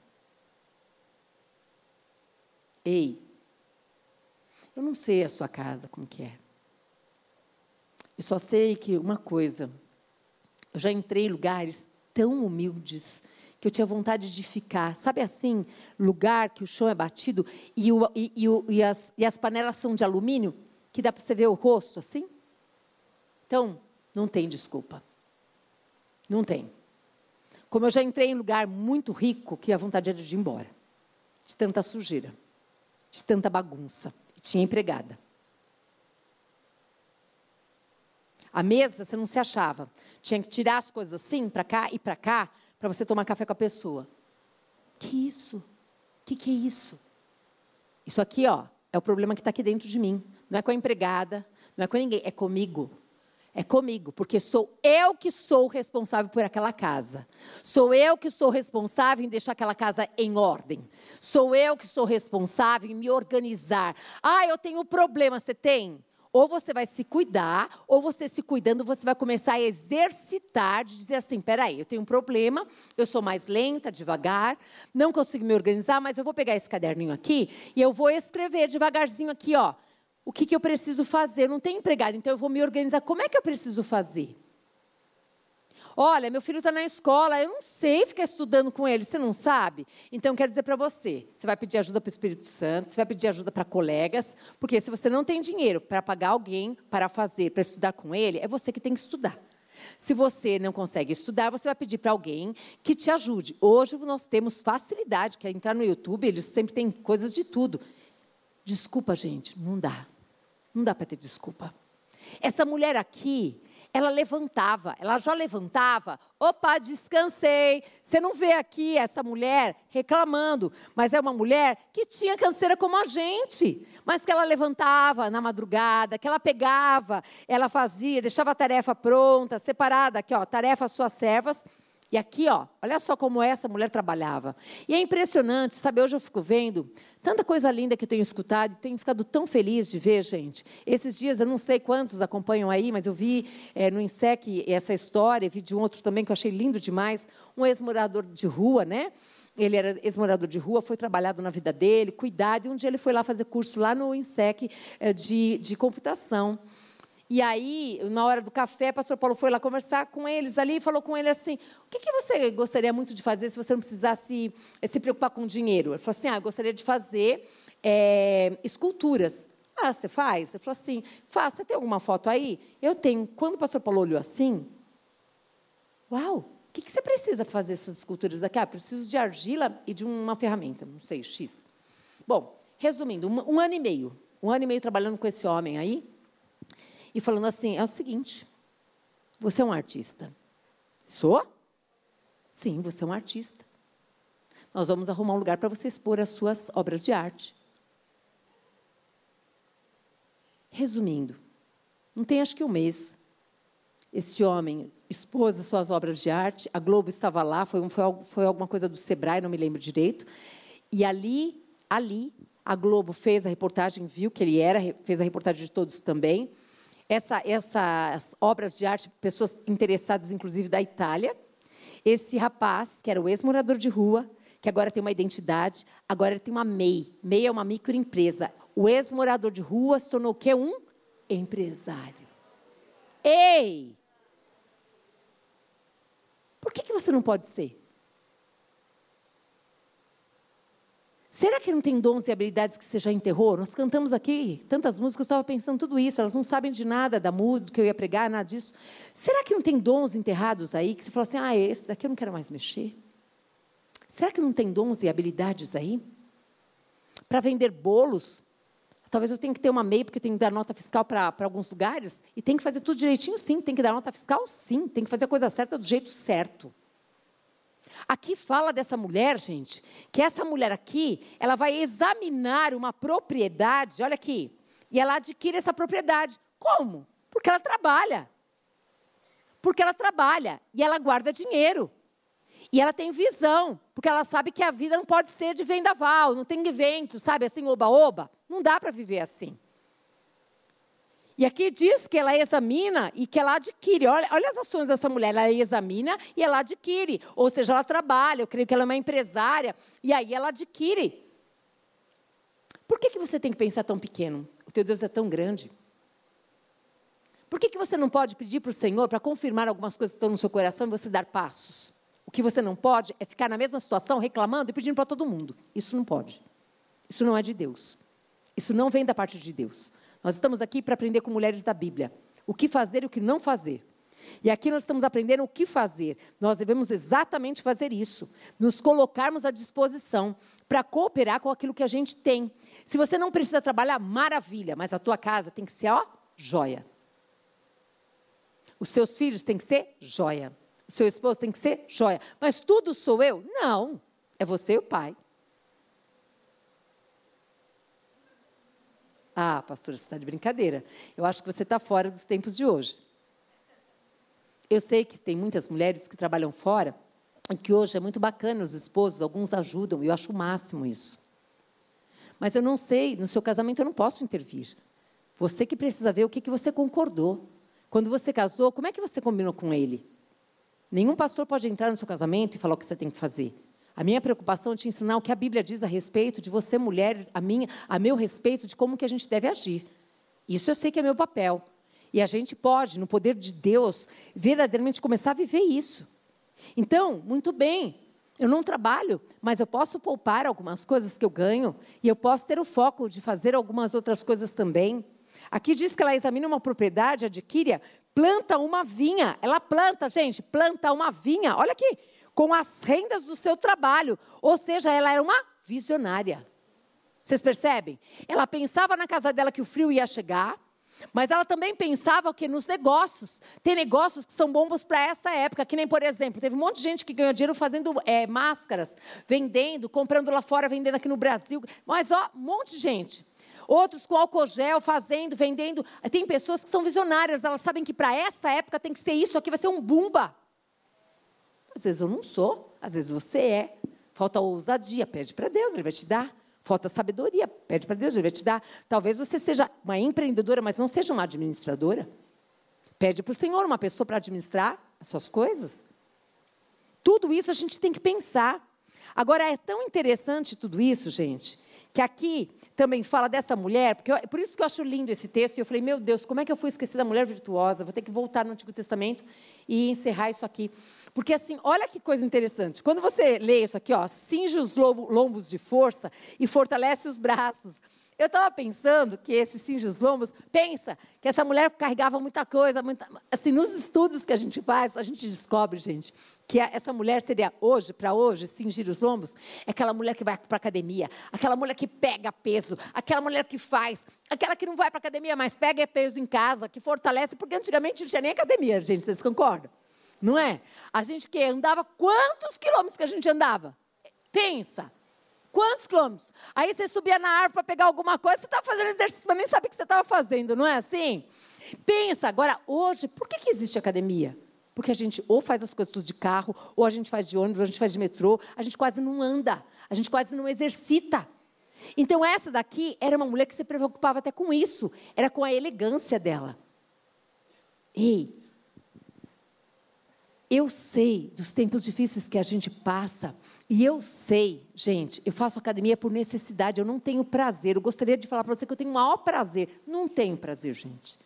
Ei, eu não sei a sua casa como que é. Eu só sei que uma coisa, eu já entrei em lugares tão humildes, que eu tinha vontade de ficar. Sabe assim, lugar que o chão é batido e, o, e, e, o, e as, as, panelas são de alumínio, que dá para você ver o rosto assim? Então, não tem desculpa. Não tem. Como eu já entrei em lugar muito rico, que a vontade era de ir embora. De tanta sujeira, de tanta bagunça. E tinha empregada. A mesa você não se achava. Tinha que tirar as coisas assim, para cá e para cá, para você tomar café com a pessoa. Que isso? Que que é isso? Isso aqui, ó, é o problema que está aqui dentro de mim. Não é com a empregada, não é com ninguém, é comigo. É comigo, porque sou eu que sou responsável por aquela casa. Sou eu que sou responsável em deixar aquela casa em ordem. Sou eu que sou responsável em me organizar. Ah, eu tenho um problema. Você tem? Ou você vai se cuidar, ou você se cuidando, você vai começar a exercitar, de dizer assim: peraí, eu tenho um problema, eu sou mais lenta, devagar, não consigo me organizar, mas eu vou pegar esse caderninho aqui e eu vou escrever devagarzinho aqui, ó. O que, que eu preciso fazer? Eu não tenho empregado, então eu vou me organizar. Como é que eu preciso fazer? Olha, meu filho está na escola, eu não sei ficar estudando com ele, você não sabe? Então, quero dizer para você: você vai pedir ajuda para o Espírito Santo, você vai pedir ajuda para colegas, porque se você não tem dinheiro para pagar alguém para fazer, para estudar com ele, é você que tem que estudar. Se você não consegue estudar, você vai pedir para alguém que te ajude. Hoje nós temos facilidade, que é entrar no YouTube, eles sempre têm coisas de tudo. Desculpa, gente, não dá. Não dá para ter desculpa. Essa mulher aqui, ela levantava, ela já levantava, opa, descansei. Você não vê aqui essa mulher reclamando, mas é uma mulher que tinha canseira como a gente, mas que ela levantava na madrugada, que ela pegava, ela fazia, deixava a tarefa pronta, separada aqui, ó, tarefa suas servas. E aqui, ó, olha só como essa mulher trabalhava. E é impressionante, sabe? Hoje eu fico vendo tanta coisa linda que eu tenho escutado e tenho ficado tão feliz de ver, gente. Esses dias, eu não sei quantos acompanham aí, mas eu vi é, no INSEC essa história, vi de um outro também que eu achei lindo demais. Um ex-morador de rua, né? Ele era ex-morador de rua, foi trabalhado na vida dele, cuidado, e um dia ele foi lá fazer curso lá no INSEC é, de, de computação. E aí, na hora do café, o pastor Paulo foi lá conversar com eles ali e falou com ele assim: o que, que você gostaria muito de fazer se você não precisasse eh, se preocupar com dinheiro? Ele falou assim: ah, eu gostaria de fazer é, esculturas. Ah, você faz? Ele falou assim: faz, você tem alguma foto aí? Eu tenho. Quando o pastor Paulo olhou assim, uau, o que, que você precisa fazer essas esculturas aqui? Ah, preciso de argila e de uma ferramenta, não sei, X. Bom, resumindo, um, um ano e meio. Um ano e meio trabalhando com esse homem aí e falando assim: é o seguinte, você é um artista. Sou? Sim, você é um artista. Nós vamos arrumar um lugar para você expor as suas obras de arte. Resumindo, não tem acho que um mês, este homem expôs as suas obras de arte, a Globo estava lá, foi, foi, foi alguma coisa do Sebrae, não me lembro direito, e ali, ali, a Globo fez a reportagem, viu que ele era, fez a reportagem de todos também, essa, essas obras de arte, pessoas interessadas, inclusive da Itália. Esse rapaz, que era o ex-morador de rua, que agora tem uma identidade, agora ele tem uma MEI. MEI é uma microempresa. O ex-morador de rua se tornou o quê? Um empresário. Ei! Por que, que você não pode ser? Será que não tem dons e habilidades que você já enterrou? Nós cantamos aqui tantas músicas, eu estava pensando tudo isso, elas não sabem de nada da música, do que eu ia pregar, nada disso. Será que não tem dons enterrados aí que você fala assim, ah, esse daqui eu não quero mais mexer? Será que não tem dons e habilidades aí? Para vender bolos, talvez eu tenha que ter uma MEI, porque eu tenho que dar nota fiscal para alguns lugares, e tem que fazer tudo direitinho, sim, tem que dar nota fiscal, sim, tem que fazer a coisa certa do jeito certo. Aqui fala dessa mulher, gente, que essa mulher aqui, ela vai examinar uma propriedade, olha aqui, e ela adquire essa propriedade. Como? Porque ela trabalha. Porque ela trabalha e ela guarda dinheiro. E ela tem visão, porque ela sabe que a vida não pode ser de vendaval, não tem vento, sabe, assim, oba-oba. Não dá para viver assim. E aqui diz que ela examina e que ela adquire. Olha, olha as ações dessa mulher. Ela examina e ela adquire. Ou seja, ela trabalha. Eu creio que ela é uma empresária. E aí ela adquire. Por que, que você tem que pensar tão pequeno? O teu Deus é tão grande. Por que, que você não pode pedir para o Senhor para confirmar algumas coisas que estão no seu coração e você dar passos? O que você não pode é ficar na mesma situação, reclamando e pedindo para todo mundo. Isso não pode. Isso não é de Deus. Isso não vem da parte de Deus. Nós estamos aqui para aprender com mulheres da Bíblia. O que fazer e o que não fazer. E aqui nós estamos aprendendo o que fazer. Nós devemos exatamente fazer isso. Nos colocarmos à disposição para cooperar com aquilo que a gente tem. Se você não precisa trabalhar, maravilha, mas a tua casa tem que ser, ó, joia. Os seus filhos têm que ser joia. O seu esposo tem que ser joia. Mas tudo sou eu? Não. É você e o pai. Ah, pastora, você está de brincadeira. Eu acho que você está fora dos tempos de hoje. Eu sei que tem muitas mulheres que trabalham fora e que hoje é muito bacana os esposos, alguns ajudam, e eu acho o máximo isso. Mas eu não sei, no seu casamento eu não posso intervir. Você que precisa ver o que, que você concordou. Quando você casou, como é que você combinou com ele? Nenhum pastor pode entrar no seu casamento e falar o que você tem que fazer. A minha preocupação é te ensinar o que a Bíblia diz a respeito de você, mulher, a, minha, a meu respeito de como que a gente deve agir. Isso eu sei que é meu papel. E a gente pode, no poder de Deus, verdadeiramente começar a viver isso. Então, muito bem, eu não trabalho, mas eu posso poupar algumas coisas que eu ganho e eu posso ter o foco de fazer algumas outras coisas também. Aqui diz que ela examina uma propriedade, adquire, planta uma vinha. Ela planta, gente, planta uma vinha. Olha aqui, com as rendas do seu trabalho. Ou seja, ela era uma visionária. Vocês percebem? Ela pensava na casa dela que o frio ia chegar, mas ela também pensava que nos negócios. Tem negócios que são bombos para essa época, que nem, por exemplo, teve um monte de gente que ganhou dinheiro fazendo é, máscaras, vendendo, comprando lá fora, vendendo aqui no Brasil. Mas, ó, um monte de gente. Outros com álcool gel, fazendo, vendendo. Tem pessoas que são visionárias, elas sabem que para essa época tem que ser isso aqui, vai ser um bumba. Às vezes eu não sou, às vezes você é. Falta ousadia, pede para Deus, Ele vai te dar. Falta sabedoria, pede para Deus, Ele vai te dar. Talvez você seja uma empreendedora, mas não seja uma administradora. Pede para o Senhor uma pessoa para administrar as suas coisas. Tudo isso a gente tem que pensar. Agora, é tão interessante tudo isso, gente, que aqui também fala dessa mulher, porque eu, por isso que eu acho lindo esse texto, e eu falei, meu Deus, como é que eu fui esquecer da mulher virtuosa? Vou ter que voltar no Antigo Testamento e encerrar isso aqui. Porque assim, olha que coisa interessante. Quando você lê isso aqui, ó, cinge os lombos de força e fortalece os braços. Eu estava pensando que esse cinge os lombos, pensa que essa mulher carregava muita coisa, muita, assim, nos estudos que a gente faz, a gente descobre, gente, que essa mulher seria hoje, para hoje, cingir os lombos, é aquela mulher que vai para a academia, aquela mulher que pega peso, aquela mulher que faz, aquela que não vai para a academia, mas pega peso em casa, que fortalece, porque antigamente não tinha nem academia, gente, vocês concordam? Não é? A gente que andava, quantos quilômetros que a gente andava? Pensa. Quantos quilômetros? Aí você subia na árvore para pegar alguma coisa, você estava fazendo exercício, mas nem sabia o que você estava fazendo, não é assim? Pensa, agora, hoje, por que, que existe academia? Porque a gente ou faz as coisas tudo de carro, ou a gente faz de ônibus, ou a gente faz de metrô, a gente quase não anda, a gente quase não exercita. Então, essa daqui era uma mulher que se preocupava até com isso, era com a elegância dela. Ei, eu sei dos tempos difíceis que a gente passa, e eu sei, gente, eu faço academia por necessidade, eu não tenho prazer. Eu gostaria de falar para você que eu tenho o maior prazer. Não tenho prazer, gente.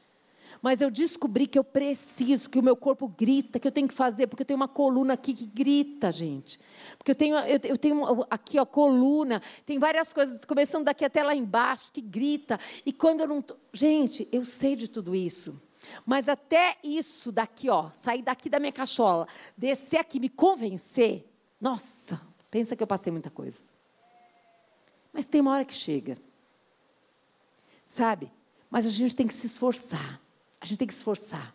Mas eu descobri que eu preciso, que o meu corpo grita, que eu tenho que fazer, porque eu tenho uma coluna aqui que grita, gente. Porque eu tenho, eu, eu tenho aqui a coluna, tem várias coisas, começando daqui até lá embaixo, que grita. E quando eu não. Tô... Gente, eu sei de tudo isso. Mas até isso daqui, ó, sair daqui da minha cachola, descer aqui, me convencer, nossa, pensa que eu passei muita coisa. Mas tem uma hora que chega. Sabe? Mas a gente tem que se esforçar. A gente tem que se esforçar.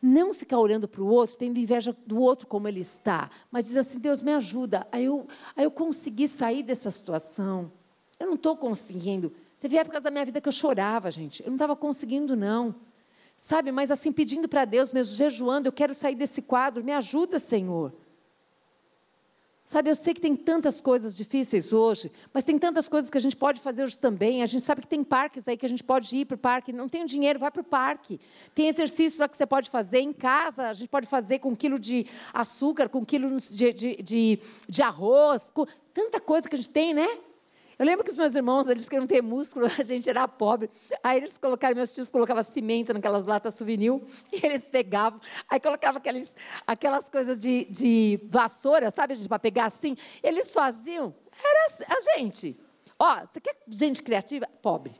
Não ficar olhando para o outro, tendo inveja do outro como ele está, mas dizer assim: Deus me ajuda. Aí eu, aí eu consegui sair dessa situação. Eu não estou conseguindo. Teve épocas da minha vida que eu chorava, gente. Eu não estava conseguindo, não. Sabe, mas assim, pedindo para Deus, mesmo jejuando, eu quero sair desse quadro, me ajuda, Senhor. Sabe, eu sei que tem tantas coisas difíceis hoje, mas tem tantas coisas que a gente pode fazer hoje também. A gente sabe que tem parques aí que a gente pode ir para o parque. Não tem dinheiro, vai para o parque. Tem exercícios lá que você pode fazer em casa. A gente pode fazer com um quilo de açúcar, com um quilo de, de, de, de arroz. Com... Tanta coisa que a gente tem, né? Eu lembro que os meus irmãos, eles queriam ter músculo, [laughs] a gente era pobre. Aí eles colocaram, meus tios colocavam cimento naquelas latas souvenir, [laughs] e eles pegavam, aí colocavam aqueles, aquelas coisas de, de vassoura, sabe, para pegar assim. Eles faziam, era assim, a gente. Ó, você quer gente criativa? Pobre.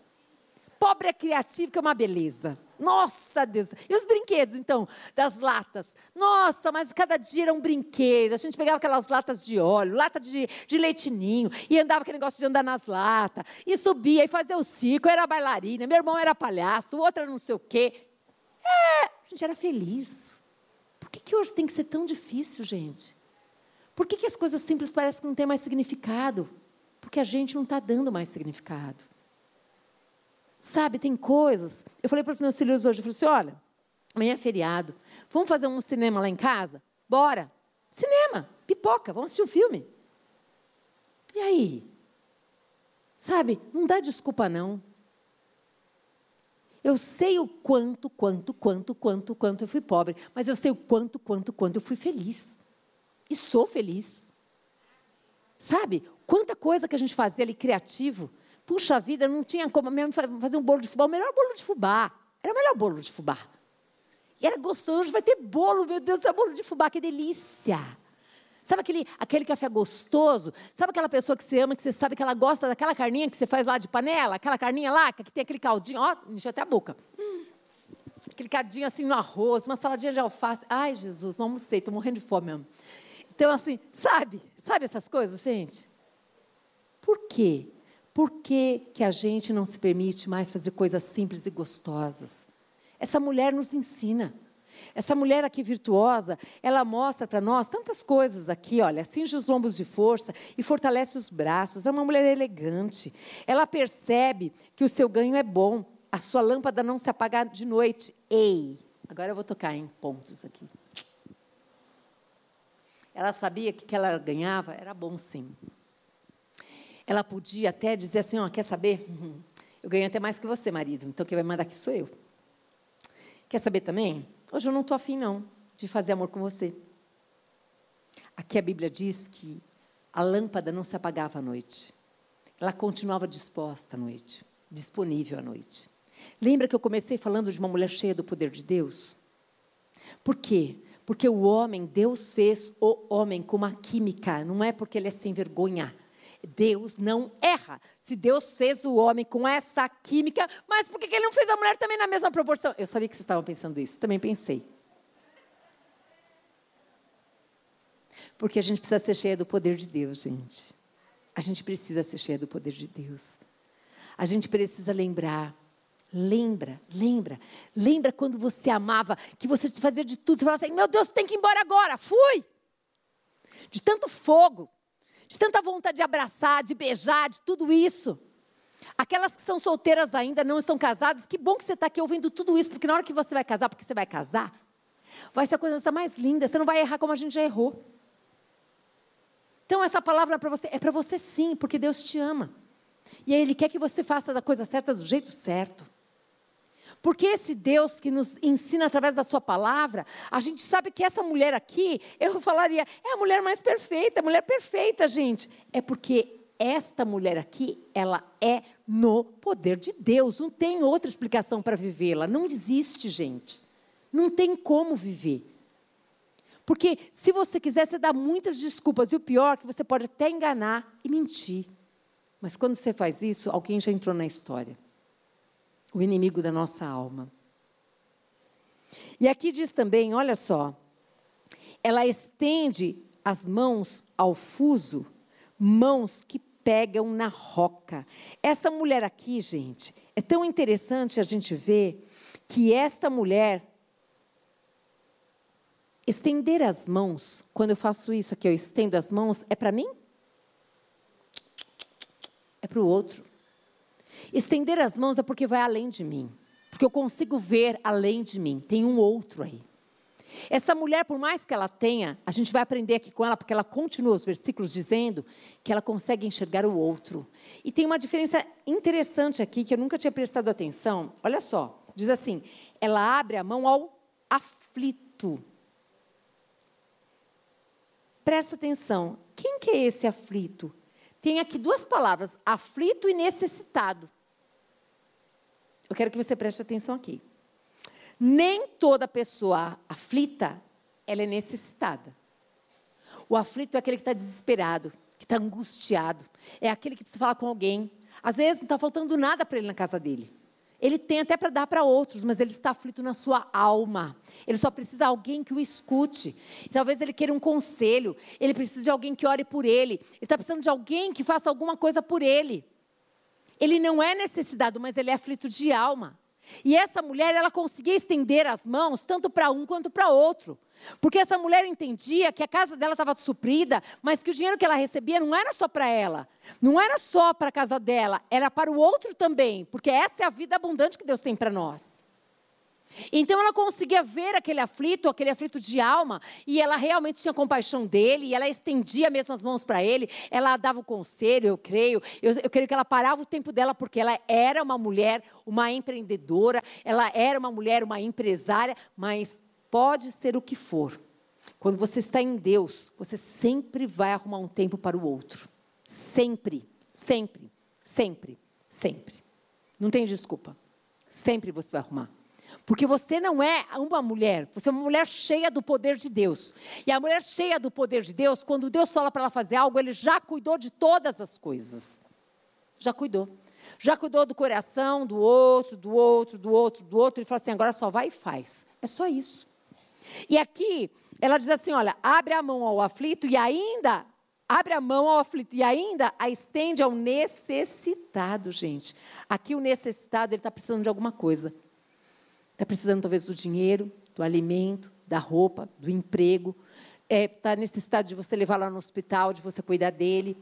Pobre é criativo, que é uma beleza. Nossa, Deus. E os brinquedos, então, das latas? Nossa, mas cada dia era um brinquedo. A gente pegava aquelas latas de óleo, lata de, de leitinho, e andava aquele negócio de andar nas latas, e subia e fazia o circo, eu era bailarina, meu irmão era palhaço, o outro era não sei o quê. É, a gente era feliz. Por que, que hoje tem que ser tão difícil, gente? Por que, que as coisas simples parecem que não têm mais significado? Porque a gente não está dando mais significado. Sabe, tem coisas. Eu falei para os meus filhos hoje, eu falei assim: olha, amanhã é feriado, vamos fazer um cinema lá em casa? Bora! Cinema, pipoca, vamos assistir um filme. E aí? Sabe, não dá desculpa não. Eu sei o quanto, quanto, quanto, quanto, quanto eu fui pobre, mas eu sei o quanto, quanto, quanto eu fui feliz. E sou feliz. Sabe, quanta coisa que a gente fazia ali criativo, Puxa vida, não tinha como mesmo fazer um bolo de fubá, o melhor bolo de fubá. Era o melhor bolo de fubá. E era gostoso, vai ter bolo, meu Deus, é bolo de fubá, que delícia. Sabe aquele, aquele café gostoso? Sabe aquela pessoa que você ama, que você sabe que ela gosta daquela carninha que você faz lá de panela? Aquela carninha lá, que tem aquele caldinho, ó, encheu até a boca. Hum, aquele caldinho assim no arroz, uma saladinha de alface. Ai, Jesus, não almocei, estou morrendo de fome mesmo. Então, assim, sabe? Sabe essas coisas, gente? Por quê? Por que, que a gente não se permite mais fazer coisas simples e gostosas? Essa mulher nos ensina. Essa mulher aqui virtuosa, ela mostra para nós tantas coisas aqui, olha, cinge os lombos de força e fortalece os braços. É uma mulher elegante. Ela percebe que o seu ganho é bom. A sua lâmpada não se apaga de noite. Ei, agora eu vou tocar em pontos aqui. Ela sabia que o que ela ganhava era bom, sim. Ela podia até dizer assim: ó, quer saber? Eu ganho até mais que você, marido, então quem vai mandar aqui sou eu. Quer saber também? Hoje eu não estou afim, não, de fazer amor com você. Aqui a Bíblia diz que a lâmpada não se apagava à noite. Ela continuava disposta à noite, disponível à noite. Lembra que eu comecei falando de uma mulher cheia do poder de Deus? Por quê? Porque o homem, Deus fez o homem com uma química, não é porque ele é sem vergonha. Deus não erra. Se Deus fez o homem com essa química, mas por que ele não fez a mulher também na mesma proporção? Eu sabia que vocês estavam pensando isso, também pensei. Porque a gente precisa ser cheia do poder de Deus, gente. A gente precisa ser cheia do poder de Deus. A gente precisa lembrar. Lembra, lembra, lembra quando você amava, que você fazia de tudo, você falava assim: meu Deus, tem que ir embora agora, fui. De tanto fogo, de tanta vontade de abraçar, de beijar, de tudo isso. Aquelas que são solteiras ainda, não estão casadas, que bom que você está aqui ouvindo tudo isso, porque na hora que você vai casar, porque você vai casar, vai ser a coisa mais linda, você não vai errar como a gente já errou. Então, essa palavra é para você, é para você sim, porque Deus te ama. E Ele quer que você faça da coisa certa do jeito certo. Porque esse Deus que nos ensina através da sua palavra, a gente sabe que essa mulher aqui, eu falaria, é a mulher mais perfeita, a mulher perfeita, gente. É porque esta mulher aqui, ela é no poder de Deus, não tem outra explicação para vivê-la. Não existe, gente. Não tem como viver. Porque se você quiser, você dá muitas desculpas. E o pior é que você pode até enganar e mentir. Mas quando você faz isso, alguém já entrou na história o inimigo da nossa alma. E aqui diz também, olha só, ela estende as mãos ao fuso, mãos que pegam na roca. Essa mulher aqui, gente, é tão interessante a gente ver que esta mulher estender as mãos, quando eu faço isso aqui, eu estendo as mãos, é para mim? É para o outro. Estender as mãos é porque vai além de mim. Porque eu consigo ver além de mim. Tem um outro aí. Essa mulher, por mais que ela tenha, a gente vai aprender aqui com ela, porque ela continua os versículos dizendo que ela consegue enxergar o outro. E tem uma diferença interessante aqui que eu nunca tinha prestado atenção. Olha só, diz assim: ela abre a mão ao aflito. Presta atenção, quem que é esse aflito? Tem aqui duas palavras, aflito e necessitado. Eu quero que você preste atenção aqui. Nem toda pessoa aflita, ela é necessitada. O aflito é aquele que está desesperado, que está angustiado. É aquele que precisa falar com alguém. Às vezes não está faltando nada para ele na casa dele. Ele tem até para dar para outros, mas ele está aflito na sua alma. Ele só precisa de alguém que o escute. Talvez ele queira um conselho. Ele precisa de alguém que ore por ele. Ele está precisando de alguém que faça alguma coisa por ele. Ele não é necessitado, mas ele é aflito de alma. E essa mulher, ela conseguia estender as mãos tanto para um quanto para outro. Porque essa mulher entendia que a casa dela estava suprida, mas que o dinheiro que ela recebia não era só para ela, não era só para a casa dela, era para o outro também, porque essa é a vida abundante que Deus tem para nós. Então ela conseguia ver aquele aflito, aquele aflito de alma, e ela realmente tinha compaixão dele, e ela estendia mesmo as mãos para ele, ela dava o conselho, eu creio, eu, eu creio que ela parava o tempo dela, porque ela era uma mulher, uma empreendedora, ela era uma mulher, uma empresária, mas pode ser o que for. Quando você está em Deus, você sempre vai arrumar um tempo para o outro. Sempre, sempre, sempre, sempre. Não tem desculpa. Sempre você vai arrumar. Porque você não é uma mulher, você é uma mulher cheia do poder de Deus. E a mulher cheia do poder de Deus, quando Deus fala para ela fazer algo, ele já cuidou de todas as coisas. Já cuidou. Já cuidou do coração do outro, do outro, do outro, do outro. Ele fala assim: agora só vai e faz. É só isso. E aqui, ela diz assim: olha, abre a mão ao aflito e ainda abre a mão ao aflito e ainda a estende ao necessitado, gente. Aqui o necessitado, ele está precisando de alguma coisa. Está precisando talvez do dinheiro, do alimento, da roupa, do emprego. Está é, tá de você levar lá no hospital, de você cuidar dele.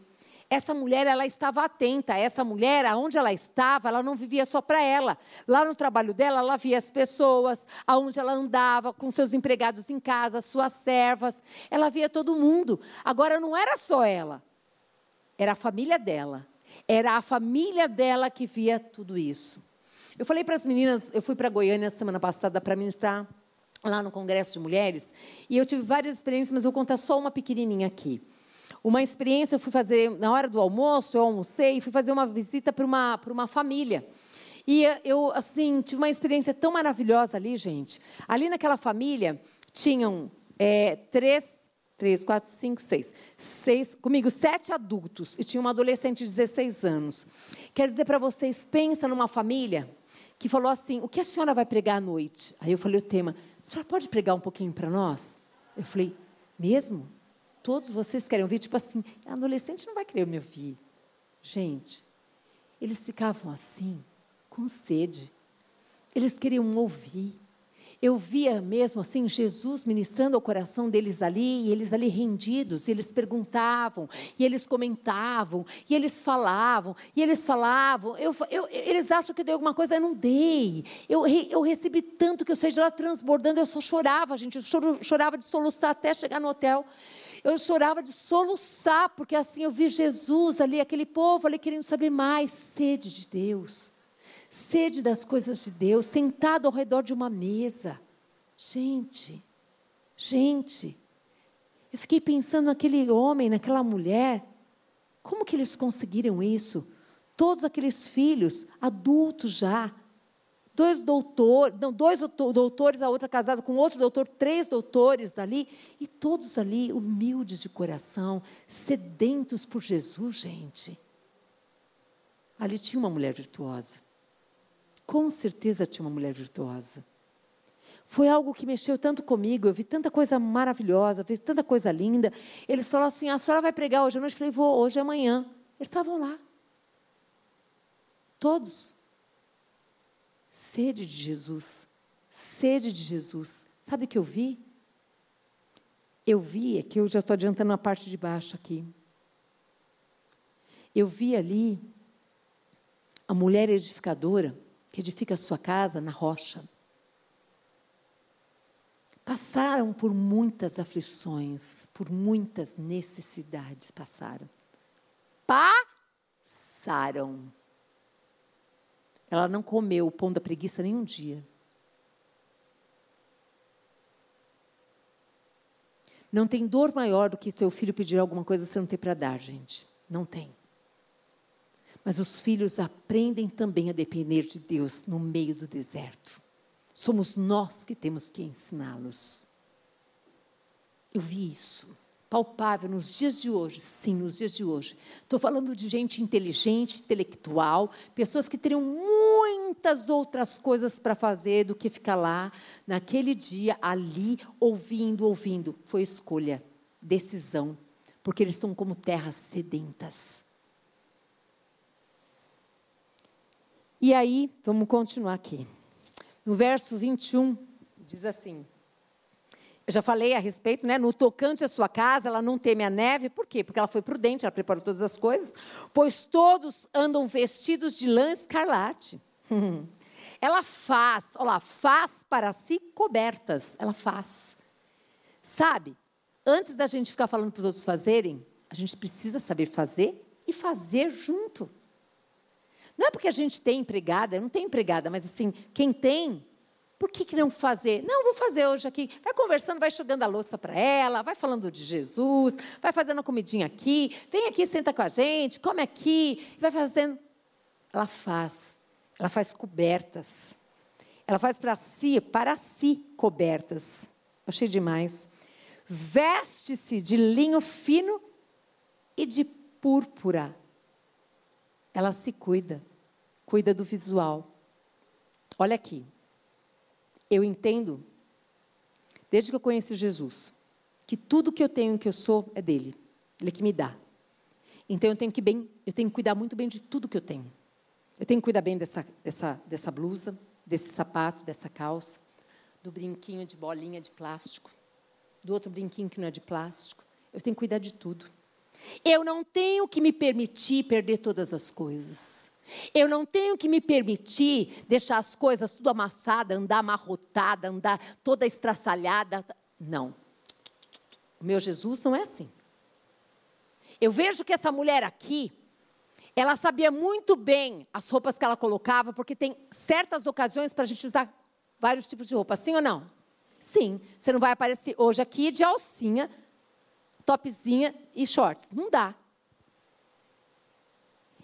Essa mulher, ela estava atenta. Essa mulher, aonde ela estava, ela não vivia só para ela. Lá no trabalho dela, ela via as pessoas, aonde ela andava, com seus empregados em casa, suas servas. Ela via todo mundo. Agora, não era só ela. Era a família dela. Era a família dela que via tudo isso. Eu falei para as meninas, eu fui para Goiânia semana passada para ministrar lá no Congresso de Mulheres, e eu tive várias experiências, mas eu vou contar só uma pequenininha aqui. Uma experiência, eu fui fazer, na hora do almoço, eu almocei e fui fazer uma visita para uma, uma família. E eu, assim, tive uma experiência tão maravilhosa ali, gente. Ali naquela família, tinham é, três, três, quatro, cinco, seis, seis, comigo, sete adultos, e tinha uma adolescente de 16 anos. Quer dizer para vocês, pensa numa família que falou assim: O que a senhora vai pregar à noite? Aí eu falei o tema: A senhora pode pregar um pouquinho para nós? Eu falei: Mesmo? Todos vocês querem ouvir? Tipo assim, a adolescente não vai querer me ouvir. Gente, eles ficavam assim, com sede. Eles queriam ouvir eu via mesmo assim Jesus ministrando ao coração deles ali, e eles ali rendidos, e eles perguntavam, e eles comentavam, e eles falavam, e eles falavam. Eu, eu, eles acham que eu dei alguma coisa, eu não dei. Eu, eu recebi tanto que eu saí de lá transbordando, eu só chorava, gente, eu choro, chorava de soluçar até chegar no hotel. Eu chorava de soluçar, porque assim eu vi Jesus ali, aquele povo ali querendo saber mais, sede de Deus sede das coisas de Deus, sentado ao redor de uma mesa. Gente, gente, eu fiquei pensando naquele homem, naquela mulher, como que eles conseguiram isso? Todos aqueles filhos, adultos já, dois doutores, não, dois doutores, a outra casada com outro doutor, três doutores ali, e todos ali humildes de coração, sedentos por Jesus, gente. Ali tinha uma mulher virtuosa. Com certeza tinha uma mulher virtuosa. Foi algo que mexeu tanto comigo, eu vi tanta coisa maravilhosa, vi tanta coisa linda. Eles falaram assim: a senhora vai pregar hoje à noite? Eu falei: vou, hoje é amanhã. Eles estavam lá. Todos. Sede de Jesus. Sede de Jesus. Sabe o que eu vi? Eu vi, é que eu já estou adiantando a parte de baixo aqui. Eu vi ali a mulher edificadora que edifica a sua casa na rocha. passaram por muitas aflições, por muitas necessidades passaram. Passaram. Ela não comeu o pão da preguiça nenhum dia. Não tem dor maior do que seu filho pedir alguma coisa e você não ter para dar, gente. Não tem. Mas os filhos aprendem também a depender de Deus no meio do deserto. Somos nós que temos que ensiná-los. Eu vi isso palpável nos dias de hoje, sim, nos dias de hoje. Estou falando de gente inteligente, intelectual, pessoas que teriam muitas outras coisas para fazer do que ficar lá, naquele dia, ali, ouvindo, ouvindo. Foi escolha, decisão, porque eles são como terras sedentas. E aí, vamos continuar aqui. No verso 21, diz assim: eu já falei a respeito, né? No tocante à sua casa, ela não teme a neve. Por quê? Porque ela foi prudente, ela preparou todas as coisas. Pois todos andam vestidos de lã escarlate. [laughs] ela faz, olha lá, faz para si cobertas. Ela faz. Sabe? Antes da gente ficar falando para os outros fazerem, a gente precisa saber fazer e fazer junto. Não é porque a gente tem empregada, não tem empregada, mas assim, quem tem, por que, que não fazer? Não, vou fazer hoje aqui. Vai conversando, vai jogando a louça para ela, vai falando de Jesus, vai fazendo a comidinha aqui, vem aqui, senta com a gente, come aqui, vai fazendo. Ela faz, ela faz cobertas. Ela faz para si, para si cobertas. Achei demais. Veste-se de linho fino e de púrpura ela se cuida, cuida do visual. Olha aqui, eu entendo, desde que eu conheci Jesus, que tudo que eu tenho, que eu sou, é dele. Ele que me dá. Então eu tenho que bem, eu tenho que cuidar muito bem de tudo que eu tenho. Eu tenho que cuidar bem dessa, dessa, dessa blusa, desse sapato, dessa calça, do brinquinho de bolinha de plástico, do outro brinquinho que não é de plástico. Eu tenho que cuidar de tudo. Eu não tenho que me permitir perder todas as coisas. Eu não tenho que me permitir deixar as coisas tudo amassada, andar amarrotada, andar toda estraçalhada. Não. O meu Jesus não é assim. Eu vejo que essa mulher aqui, ela sabia muito bem as roupas que ela colocava, porque tem certas ocasiões para a gente usar vários tipos de roupa, sim ou não? Sim. Você não vai aparecer hoje aqui de alcinha, topzinha e shorts. Não dá.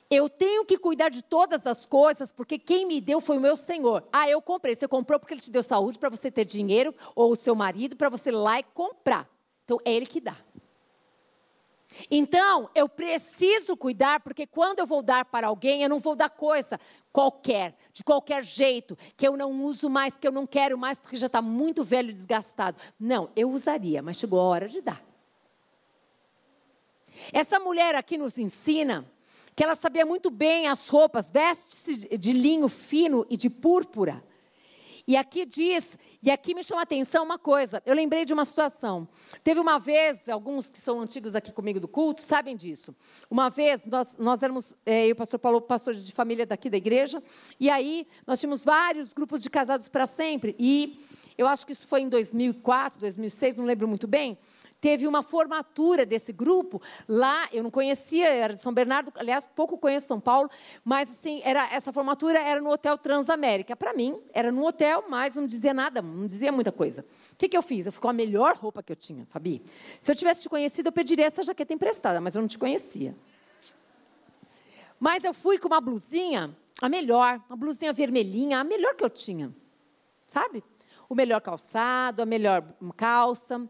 Eu tenho que cuidar de todas as coisas, porque quem me deu foi o meu Senhor. Ah, eu comprei. Você comprou porque Ele te deu saúde para você ter dinheiro, ou o seu marido para você ir lá e comprar. Então, é Ele que dá. Então, eu preciso cuidar, porque quando eu vou dar para alguém, eu não vou dar coisa qualquer, de qualquer jeito, que eu não uso mais, que eu não quero mais, porque já está muito velho e desgastado. Não, eu usaria, mas chegou a hora de dar. Essa mulher aqui nos ensina que ela sabia muito bem as roupas, veste-se de linho fino e de púrpura. E aqui diz, e aqui me chama a atenção uma coisa, eu lembrei de uma situação. Teve uma vez, alguns que são antigos aqui comigo do culto sabem disso. Uma vez, nós, nós éramos, é, eu e o pastor Paulo, pastores de família daqui da igreja, e aí nós tínhamos vários grupos de casados para sempre, e eu acho que isso foi em 2004, 2006, não lembro muito bem teve uma formatura desse grupo lá, eu não conhecia, era São Bernardo, aliás, pouco conheço São Paulo, mas assim, era, essa formatura era no Hotel Transamérica. Para mim, era no hotel, mas não dizia nada, não dizia muita coisa. O que, que eu fiz? Eu fui com a melhor roupa que eu tinha, Fabi. Se eu tivesse te conhecido, eu pediria essa jaqueta emprestada, mas eu não te conhecia. Mas eu fui com uma blusinha, a melhor, uma blusinha vermelhinha, a melhor que eu tinha. Sabe? O melhor calçado, a melhor calça.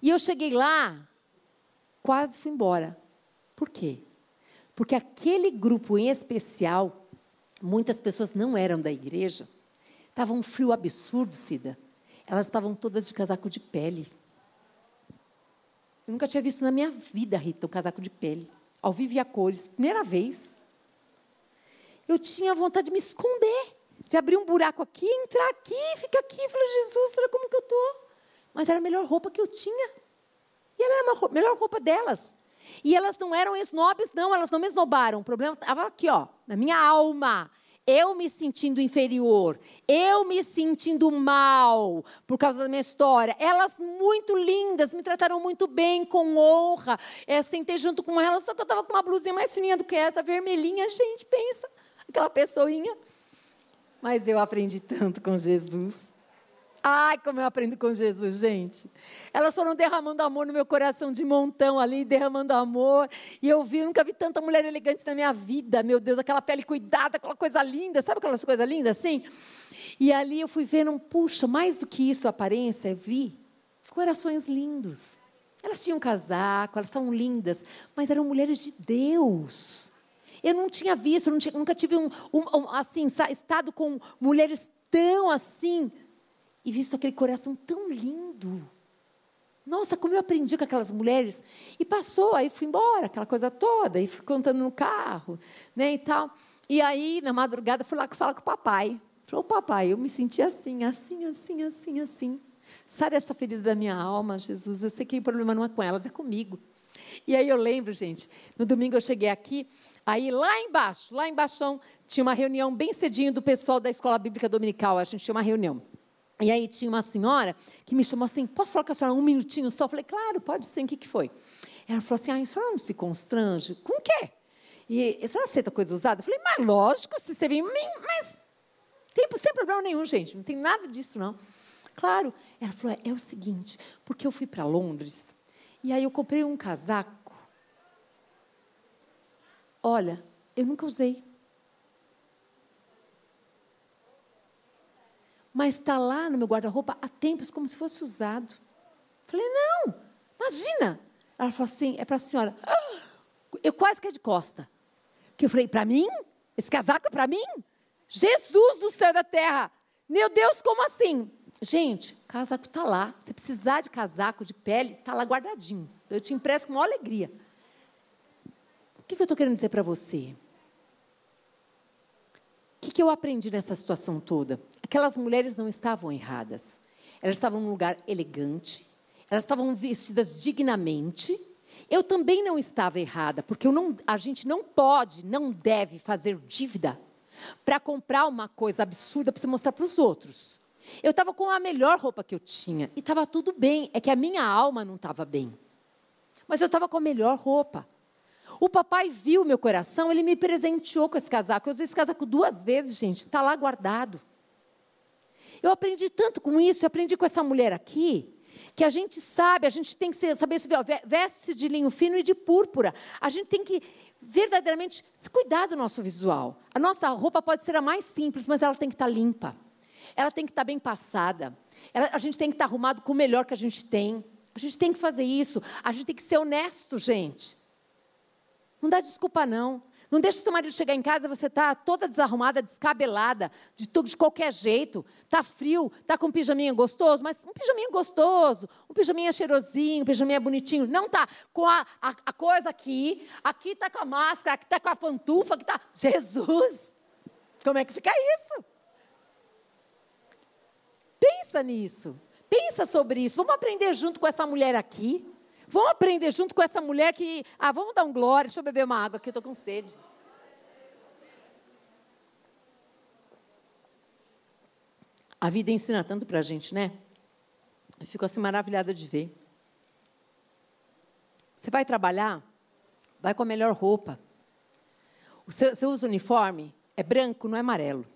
E eu cheguei lá, quase fui embora. Por quê? Porque aquele grupo em especial, muitas pessoas não eram da igreja, estava um frio absurdo, Cida. Elas estavam todas de casaco de pele. Eu nunca tinha visto na minha vida, Rita, um casaco de pele. Ao vivo e a cores, primeira vez. Eu tinha vontade de me esconder, de abrir um buraco aqui, entrar aqui, ficar aqui. Eu falei, Jesus, olha como que eu estou mas era a melhor roupa que eu tinha. E ela era a melhor roupa delas. E elas não eram esnobes, não, elas não me esnobaram. O problema estava aqui, ó, na minha alma. eu me sentindo inferior, eu me sentindo mal por causa da minha história. Elas muito lindas, me trataram muito bem, com honra. É, sentei junto com elas, só que eu estava com uma blusinha mais fininha do que essa, vermelhinha. Gente, pensa, aquela pessoinha. Mas eu aprendi tanto com Jesus. Ai, como eu aprendo com Jesus, gente. Elas foram derramando amor no meu coração de montão ali, derramando amor. E eu vi, eu nunca vi tanta mulher elegante na minha vida. Meu Deus, aquela pele cuidada, aquela coisa linda. Sabe aquelas coisas lindas assim? E ali eu fui vendo, puxa, mais do que isso, aparência, eu vi corações lindos. Elas tinham casaco, elas estavam lindas, mas eram mulheres de Deus. Eu não tinha visto, não tinha, nunca tive um, um, um, assim, estado com mulheres tão assim e visto aquele coração tão lindo. Nossa, como eu aprendi com aquelas mulheres. E passou, aí fui embora, aquela coisa toda, e fui contando no carro, né, e tal. E aí, na madrugada, fui lá falar com o papai. Falou, papai, eu me senti assim, assim, assim, assim, assim. Sabe essa ferida da minha alma, Jesus? Eu sei que o problema não é com elas, é comigo. E aí eu lembro, gente, no domingo eu cheguei aqui, aí lá embaixo, lá embaixo, tinha uma reunião bem cedinho do pessoal da Escola Bíblica Dominical, a gente tinha uma reunião. E aí tinha uma senhora que me chamou assim, posso falar com a senhora um minutinho só? Eu falei, claro, pode sim, o que, que foi? Ela falou assim, ah, a senhora não se constrange? Com o quê? E a senhora aceita coisa usada? Eu falei, mas lógico, se você vem, mas tem, sem problema nenhum, gente, não tem nada disso, não. Claro. Ela falou, é, é o seguinte, porque eu fui para Londres, e aí eu comprei um casaco. Olha, eu nunca usei. Mas está lá no meu guarda-roupa há tempos como se fosse usado. Falei, não, imagina. Ela falou assim, é para a senhora. Eu quase que é de costa. Que eu falei, para mim? Esse casaco é para mim? Jesus do céu da terra. Meu Deus, como assim? Gente, o casaco está lá. Se precisar de casaco, de pele, está lá guardadinho. Eu te empresto com maior alegria. O que, que eu estou querendo dizer para você? O que, que eu aprendi nessa situação toda? Aquelas mulheres não estavam erradas. Elas estavam num lugar elegante, elas estavam vestidas dignamente. Eu também não estava errada, porque não, a gente não pode, não deve fazer dívida para comprar uma coisa absurda para você mostrar para os outros. Eu estava com a melhor roupa que eu tinha e estava tudo bem, é que a minha alma não estava bem. Mas eu estava com a melhor roupa. O papai viu meu coração, ele me presenteou com esse casaco. Eu usei esse casaco duas vezes, gente, está lá guardado. Eu aprendi tanto com isso, eu aprendi com essa mulher aqui, que a gente sabe, a gente tem que saber se veste de linho fino e de púrpura. A gente tem que verdadeiramente se cuidar do nosso visual. A nossa roupa pode ser a mais simples, mas ela tem que estar limpa. Ela tem que estar bem passada. Ela, a gente tem que estar arrumado com o melhor que a gente tem. A gente tem que fazer isso. A gente tem que ser honesto, gente. Não dá desculpa, não. Não deixe seu marido chegar em casa você está toda desarrumada, descabelada, de, de qualquer jeito. Está frio, está com um pijaminha gostoso, mas um pijaminha gostoso, um pijaminha cheirosinho, um pijaminha bonitinho. Não está com a, a, a, coisa aqui, aqui está com a máscara, aqui está com a pantufa, aqui está... Jesus! Como é que fica isso? Pensa nisso. Pensa sobre isso. Vamos aprender junto com essa mulher aqui. Vamos aprender junto com essa mulher que. Ah, vamos dar um glória, deixa eu beber uma água aqui, eu estou com sede. A vida ensina tanto para a gente, né? Eu fico assim maravilhada de ver. Você vai trabalhar, vai com a melhor roupa. O seu, você usa uniforme, é branco, não é amarelo.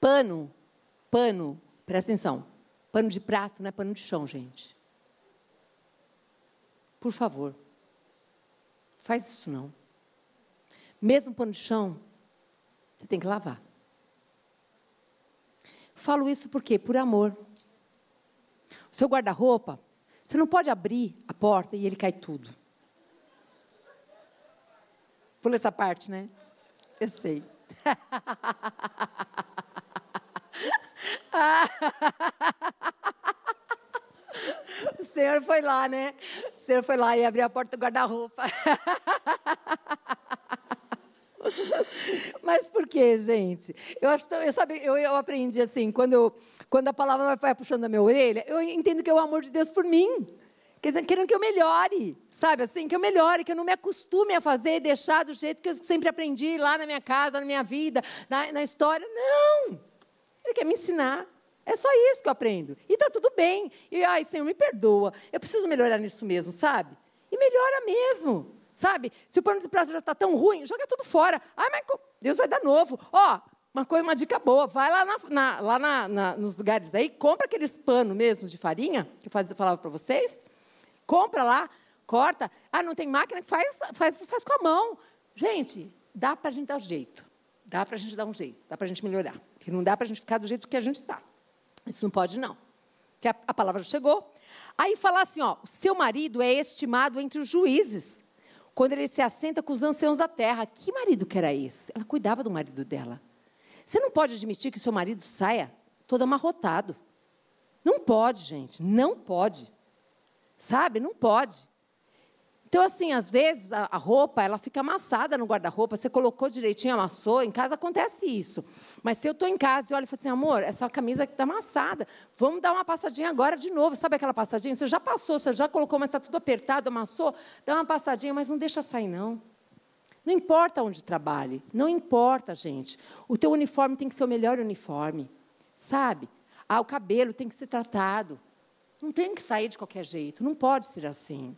Pano, pano, presta atenção. Pano de prato não é pano de chão, gente. Por favor. Faz isso não. Mesmo pano de chão, você tem que lavar. Falo isso por quê? Por amor. O seu guarda-roupa, você não pode abrir a porta e ele cai tudo. Pula essa parte, né? Eu sei. [laughs] [laughs] o senhor foi lá, né? O senhor foi lá e abriu a porta do guarda-roupa. [laughs] Mas por que, gente? Eu, acho, eu, sabe, eu, eu aprendi assim, quando, eu, quando a palavra vai puxando a minha orelha, eu entendo que é o amor de Deus por mim. querendo que eu melhore, sabe assim? Que eu melhore, que eu não me acostume a fazer e deixar do jeito que eu sempre aprendi lá na minha casa, na minha vida, na, na história. Não! Ele quer me ensinar. É só isso que eu aprendo. E está tudo bem. E, ai, Senhor, me perdoa. Eu preciso melhorar nisso mesmo, sabe? E melhora mesmo, sabe? Se o pano de prato já está tão ruim, joga tudo fora. Ai, mas Deus vai dar novo. Ó, uma coisa, uma dica boa. Vai lá, na, na, lá na, nos lugares aí, compra aqueles panos mesmo de farinha, que eu faz, falava para vocês. Compra lá, corta. Ah, não tem máquina? Faz, faz, faz com a mão. Gente, dá para a gente dar jeito. Dá para a gente dar um jeito. Dá para a gente melhorar. Que não dá para a gente ficar do jeito que a gente está. Isso não pode, não. Que a, a palavra chegou. Aí fala assim: ó, o seu marido é estimado entre os juízes, quando ele se assenta com os anciãos da terra. Que marido que era esse? Ela cuidava do marido dela. Você não pode admitir que seu marido saia todo amarrotado. Não pode, gente, não pode. Sabe? Não pode. Então, assim, às vezes a, roupa ela fica amassada no guarda-roupa, você colocou direitinho, amassou, em casa acontece isso. Mas se eu estou em casa e olho e falo assim, amor, essa camisa aqui está amassada, vamos dar uma passadinha agora de novo. Sabe aquela passadinha? Você já passou, você já colocou, mas está tudo apertado, amassou, dá uma passadinha, mas não deixa sair, não. Não importa onde trabalhe, não importa, gente. O teu uniforme tem que ser o melhor uniforme, sabe? Ah, o cabelo tem que ser tratado. Não tem que sair de qualquer jeito, não pode ser assim.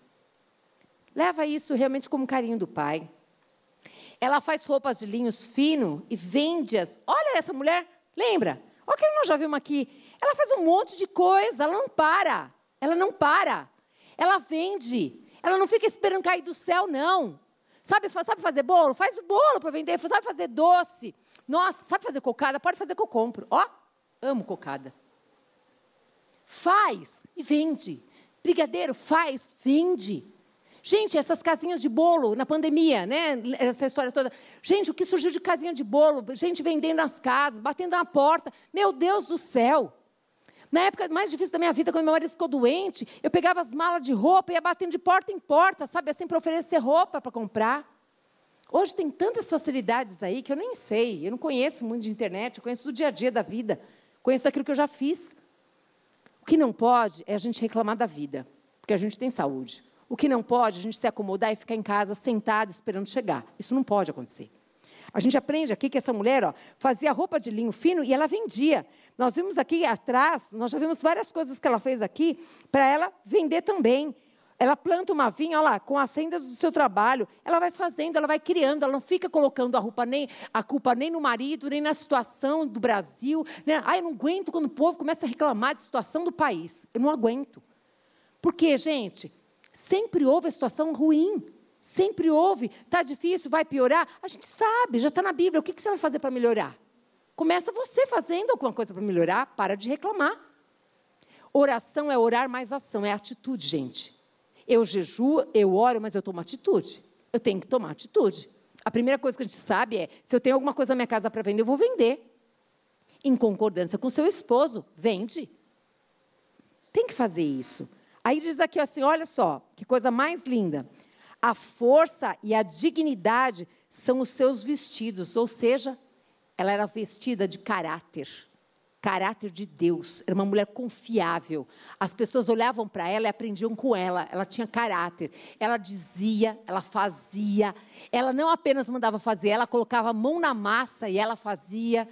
Leva isso realmente como carinho do pai. Ela faz roupas de linhos fino e vende-as. Olha essa mulher, lembra? Olha que nós já vimos aqui. Ela faz um monte de coisa, ela não para. Ela não para. Ela vende. Ela não fica esperando cair do céu, não. Sabe, sabe fazer bolo? Faz bolo para vender. Sabe fazer doce? Nossa, sabe fazer cocada? Pode fazer que eu compro. Ó, amo cocada. Faz e vende. Brigadeiro, faz, vende. Gente, essas casinhas de bolo na pandemia, né? Essa história toda. Gente, o que surgiu de casinha de bolo? Gente vendendo nas casas, batendo na porta. Meu Deus do céu! Na época mais difícil da minha vida, quando meu marido ficou doente, eu pegava as malas de roupa e ia batendo de porta em porta, sabe, assim, para oferecer roupa para comprar. Hoje tem tantas facilidades aí que eu nem sei. Eu não conheço muito de internet, eu conheço do dia a dia da vida. Conheço aquilo que eu já fiz. O que não pode é a gente reclamar da vida, porque a gente tem saúde. O que não pode, a gente se acomodar e ficar em casa sentado esperando chegar. Isso não pode acontecer. A gente aprende aqui que essa mulher ó, fazia roupa de linho fino e ela vendia. Nós vimos aqui atrás, nós já vimos várias coisas que ela fez aqui para ela vender também. Ela planta uma vinha, olha lá, com as rendas do seu trabalho. Ela vai fazendo, ela vai criando, ela não fica colocando a, roupa nem, a culpa nem no marido, nem na situação do Brasil. Né? Eu não aguento quando o povo começa a reclamar de situação do país. Eu não aguento. Por quê, gente? Sempre houve a situação ruim. Sempre houve. Está difícil, vai piorar. A gente sabe, já está na Bíblia. O que, que você vai fazer para melhorar? Começa você fazendo alguma coisa para melhorar. Para de reclamar. Oração é orar mais ação, é atitude, gente. Eu jejuo, eu oro, mas eu tomo atitude. Eu tenho que tomar atitude. A primeira coisa que a gente sabe é: se eu tenho alguma coisa na minha casa para vender, eu vou vender. Em concordância com seu esposo, vende. Tem que fazer isso. Aí diz aqui assim: olha só, que coisa mais linda. A força e a dignidade são os seus vestidos, ou seja, ela era vestida de caráter, caráter de Deus. Era uma mulher confiável. As pessoas olhavam para ela e aprendiam com ela. Ela tinha caráter. Ela dizia, ela fazia. Ela não apenas mandava fazer, ela colocava a mão na massa e ela fazia.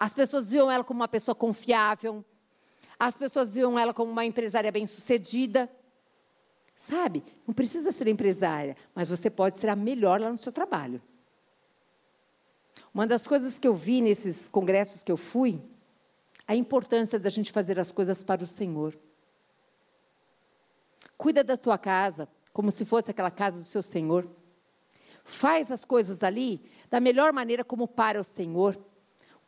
As pessoas viam ela como uma pessoa confiável. As pessoas viam ela como uma empresária bem-sucedida. Sabe? Não precisa ser empresária, mas você pode ser a melhor lá no seu trabalho. Uma das coisas que eu vi nesses congressos que eu fui, a importância da gente fazer as coisas para o Senhor. Cuida da tua casa como se fosse aquela casa do seu Senhor. Faz as coisas ali da melhor maneira como para o Senhor.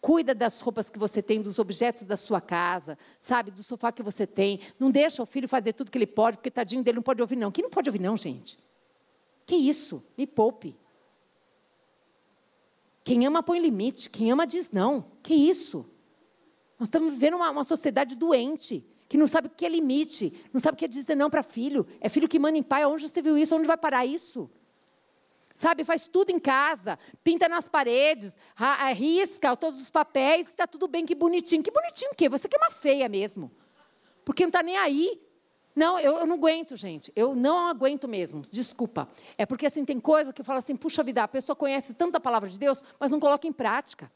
Cuida das roupas que você tem, dos objetos da sua casa, sabe, do sofá que você tem. Não deixa o filho fazer tudo que ele pode, porque tadinho dele não pode ouvir não. Quem não pode ouvir não, gente? Que isso? Me poupe. Quem ama põe limite, quem ama diz não. Que isso? Nós estamos vivendo uma, uma sociedade doente, que não sabe o que é limite, não sabe o que é dizer não para filho. É filho que manda em pai. Onde você viu isso? Onde vai parar isso? Sabe, faz tudo em casa, pinta nas paredes, risca todos os papéis, está tudo bem, que bonitinho. Que bonitinho o quê? Você que é uma feia mesmo. Porque não está nem aí. Não, eu, eu, não aguento, gente. Eu não aguento mesmo. Desculpa. É porque assim tem coisa que eu falo assim, puxa vida, a pessoa conhece tanta palavra de Deus, mas não coloca em prática.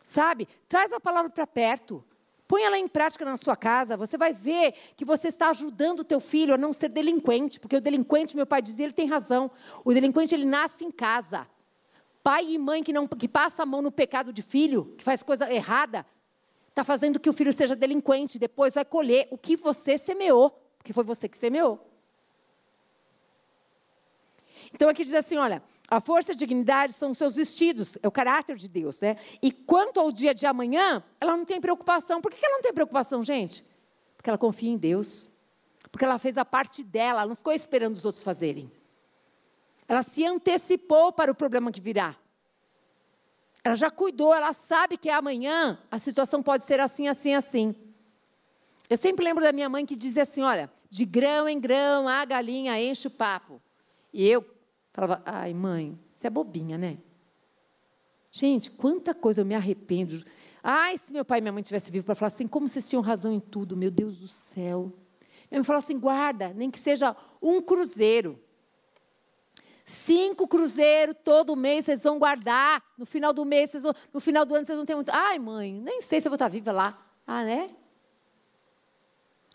Sabe? Traz a palavra para perto. Põe ela em prática na sua casa. Você vai ver que você está ajudando o teu filho a não ser delinquente, porque o delinquente, meu pai dizia, ele tem razão. O delinquente ele nasce em casa. Pai e mãe que não que passa a mão no pecado de filho, que faz coisa errada, está fazendo que o filho seja delinquente, depois vai colher o que você semeou, porque foi você que semeou. Então aqui diz assim, olha, a força e a dignidade são os seus vestidos, é o caráter de Deus, né? E quanto ao dia de amanhã, ela não tem preocupação. Por que ela não tem preocupação, gente? Porque ela confia em Deus. Porque ela fez a parte dela, ela não ficou esperando os outros fazerem. Ela se antecipou para o problema que virá. Ela já cuidou, ela sabe que amanhã a situação pode ser assim, assim, assim. Eu sempre lembro da minha mãe que dizia assim: olha, de grão em grão a galinha enche o papo. E eu falava: ai, mãe, você é bobinha, né? Gente, quanta coisa eu me arrependo. Ai, se meu pai e minha mãe tivessem vivo para falar assim, como vocês tinham razão em tudo, meu Deus do céu. Minha mãe falou assim: guarda, nem que seja um cruzeiro. Cinco cruzeiros todo mês vocês vão guardar. No final do mês, vão, no final do ano, vocês vão ter muito. Ai, mãe, nem sei se eu vou estar viva lá. Ah, né?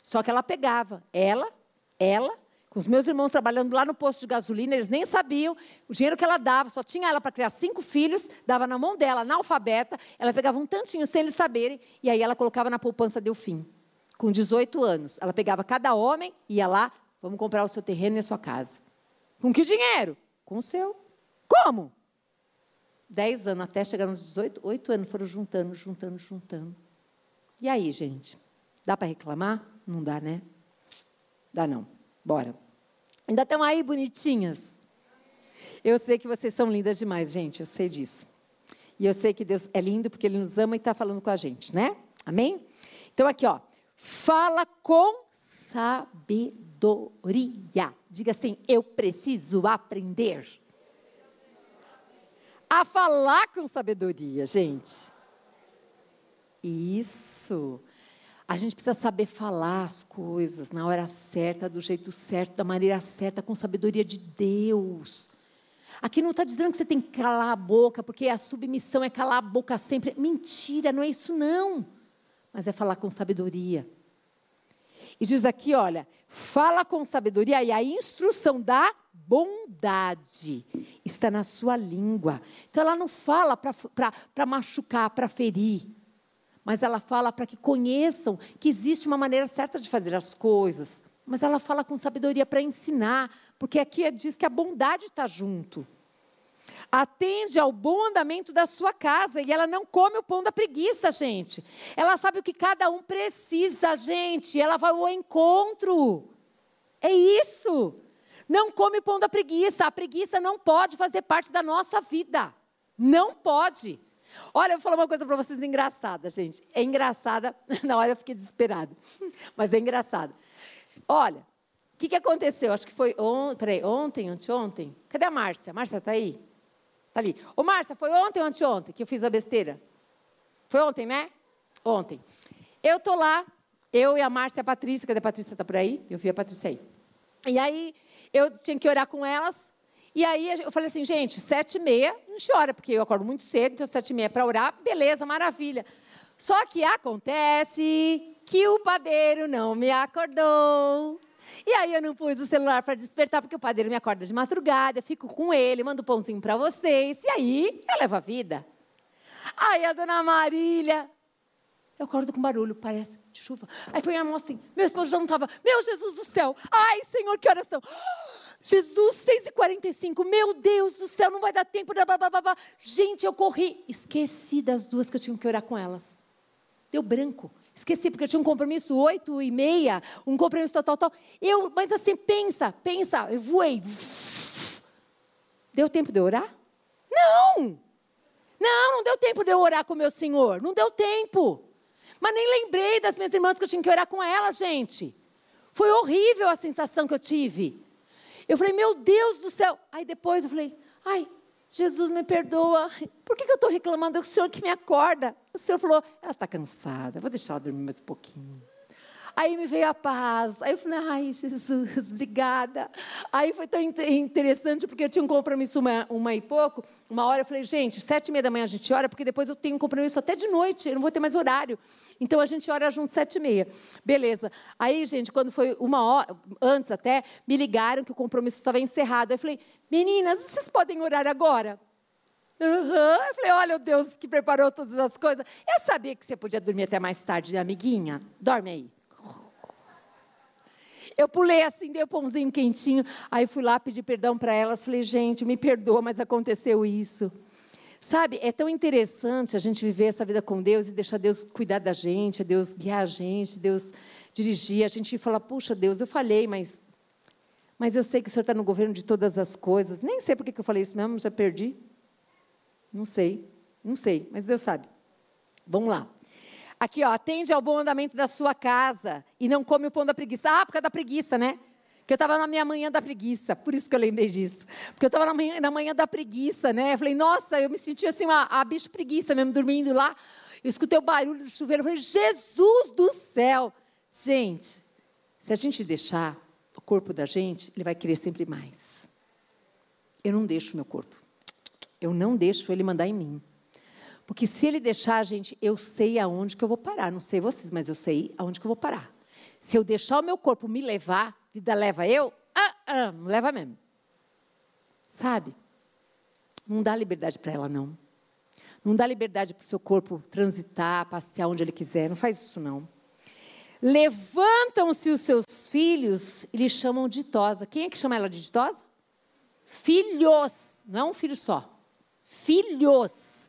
Só que ela pegava. Ela, ela, com os meus irmãos trabalhando lá no posto de gasolina, eles nem sabiam o dinheiro que ela dava, só tinha ela para criar cinco filhos, dava na mão dela, analfabeta, ela pegava um tantinho sem eles saberem, e aí ela colocava na poupança Delfim. Com 18 anos, ela pegava cada homem, ia lá, vamos comprar o seu terreno e a sua casa. Com que dinheiro? Com o seu. Como? Dez anos, até chegar nos 18, oito anos, foram juntando, juntando, juntando. E aí, gente? Dá para reclamar? Não dá, né? Dá não. Bora. Ainda estão aí bonitinhas? Eu sei que vocês são lindas demais, gente, eu sei disso. E eu sei que Deus é lindo porque Ele nos ama e está falando com a gente, né? Amém? Então, aqui, ó. Fala com sabedoria. Diga assim: eu preciso aprender a falar com sabedoria, gente. Isso. A gente precisa saber falar as coisas na hora certa, do jeito certo, da maneira certa, com sabedoria de Deus. Aqui não está dizendo que você tem que calar a boca, porque a submissão é calar a boca sempre. Mentira, não é isso não. Mas é falar com sabedoria. E diz aqui, olha, fala com sabedoria e a instrução da bondade está na sua língua. Então ela não fala para machucar, para ferir, mas ela fala para que conheçam que existe uma maneira certa de fazer as coisas. Mas ela fala com sabedoria para ensinar, porque aqui diz que a bondade está junto. Atende ao bom andamento da sua casa e ela não come o pão da preguiça, gente. Ela sabe o que cada um precisa, gente. Ela vai ao encontro. É isso. Não come o pão da preguiça. A preguiça não pode fazer parte da nossa vida. Não pode. Olha, eu vou falar uma coisa para vocês engraçada, gente. É engraçada. [laughs] Na hora eu fiquei desesperada. [laughs] Mas é engraçada. Olha, o que, que aconteceu? Acho que foi on... Peraí, ontem, anteontem. Cadê a Márcia? Márcia está aí? Tá ali. Ô, Márcia, foi ontem ou anteontem que eu fiz a besteira? Foi ontem, né? Ontem. Eu tô lá, eu e a Márcia e a Patrícia, cadê a Patrícia? Tá por aí? Eu vi a Patrícia aí. E aí, eu tinha que orar com elas. E aí, eu falei assim, gente, sete e meia, não chora, porque eu acordo muito cedo, então sete e meia para orar, beleza, maravilha. Só que acontece que o padeiro não me acordou. E aí eu não pus o celular para despertar, porque o padeiro me acorda de madrugada, eu fico com ele, mando pãozinho para vocês, e aí eu levo a vida. Aí a dona Marília, eu acordo com barulho, parece de chuva. Aí põe a mão assim, meu esposo já não estava, meu Jesus do céu, ai Senhor, que oração. Jesus, 6h45, meu Deus do céu, não vai dar tempo. Blá, blá, blá, blá. Gente, eu corri, esqueci das duas que eu tinha que orar com elas. Deu branco. Esqueci, porque eu tinha um compromisso oito e meia, um compromisso tal, tal, tal. Eu, mas assim, pensa, pensa, eu voei. Deu tempo de eu orar? Não! Não, não deu tempo de eu orar com o meu Senhor. Não deu tempo. Mas nem lembrei das minhas irmãs que eu tinha que orar com elas, gente. Foi horrível a sensação que eu tive. Eu falei, meu Deus do céu. Aí depois eu falei, ai, Jesus me perdoa. Por que, que eu estou reclamando? É o Senhor que me acorda. O Senhor falou, ela está cansada, vou deixar ela dormir mais um pouquinho. Aí me veio a paz. Aí eu falei, ai, Jesus, obrigada. Aí foi tão interessante, porque eu tinha um compromisso uma, uma e pouco. Uma hora eu falei, gente, sete e meia da manhã a gente ora, porque depois eu tenho um compromisso até de noite, eu não vou ter mais horário. Então a gente ora junto sete e meia. Beleza. Aí, gente, quando foi uma hora, antes até, me ligaram que o compromisso estava encerrado. Aí eu falei, meninas, vocês podem orar agora? Uhum. Eu falei, olha o Deus que preparou todas as coisas. Eu sabia que você podia dormir até mais tarde, amiguinha. Dorme aí. Eu pulei assim, dei o um pãozinho quentinho. Aí fui lá pedir perdão para elas. Falei, gente, me perdoa, mas aconteceu isso. Sabe, é tão interessante a gente viver essa vida com Deus e deixar Deus cuidar da gente, Deus guiar a gente, Deus dirigir. A gente fala, puxa, Deus, eu falhei, mas, mas eu sei que o Senhor está no governo de todas as coisas. Nem sei por que eu falei isso mesmo, já perdi. Não sei, não sei, mas Deus sabe. Vamos lá. Aqui, ó, atende ao bom andamento da sua casa e não come o pão da preguiça. Ah, por causa da preguiça, né? Porque eu estava na minha manhã da preguiça, por isso que eu lembrei disso. Porque eu estava na manhã, na manhã da preguiça, né? Eu falei, nossa, eu me senti assim, uma, a bicho preguiça mesmo, dormindo lá. Eu escutei o barulho do chuveiro, eu falei, Jesus do céu! Gente, se a gente deixar o corpo da gente, ele vai querer sempre mais. Eu não deixo o meu corpo. Eu não deixo ele mandar em mim. Porque se ele deixar gente, eu sei aonde que eu vou parar. Não sei vocês, mas eu sei aonde que eu vou parar. Se eu deixar o meu corpo me levar, vida leva eu, ah, ah, não leva mesmo. Sabe? Não dá liberdade para ela, não. Não dá liberdade para o seu corpo transitar, passear onde ele quiser. Não faz isso, não. Levantam-se os seus filhos e lhe chamam de ditosa. Quem é que chama ela de ditosa? Filhos. Não é um filho só filhos.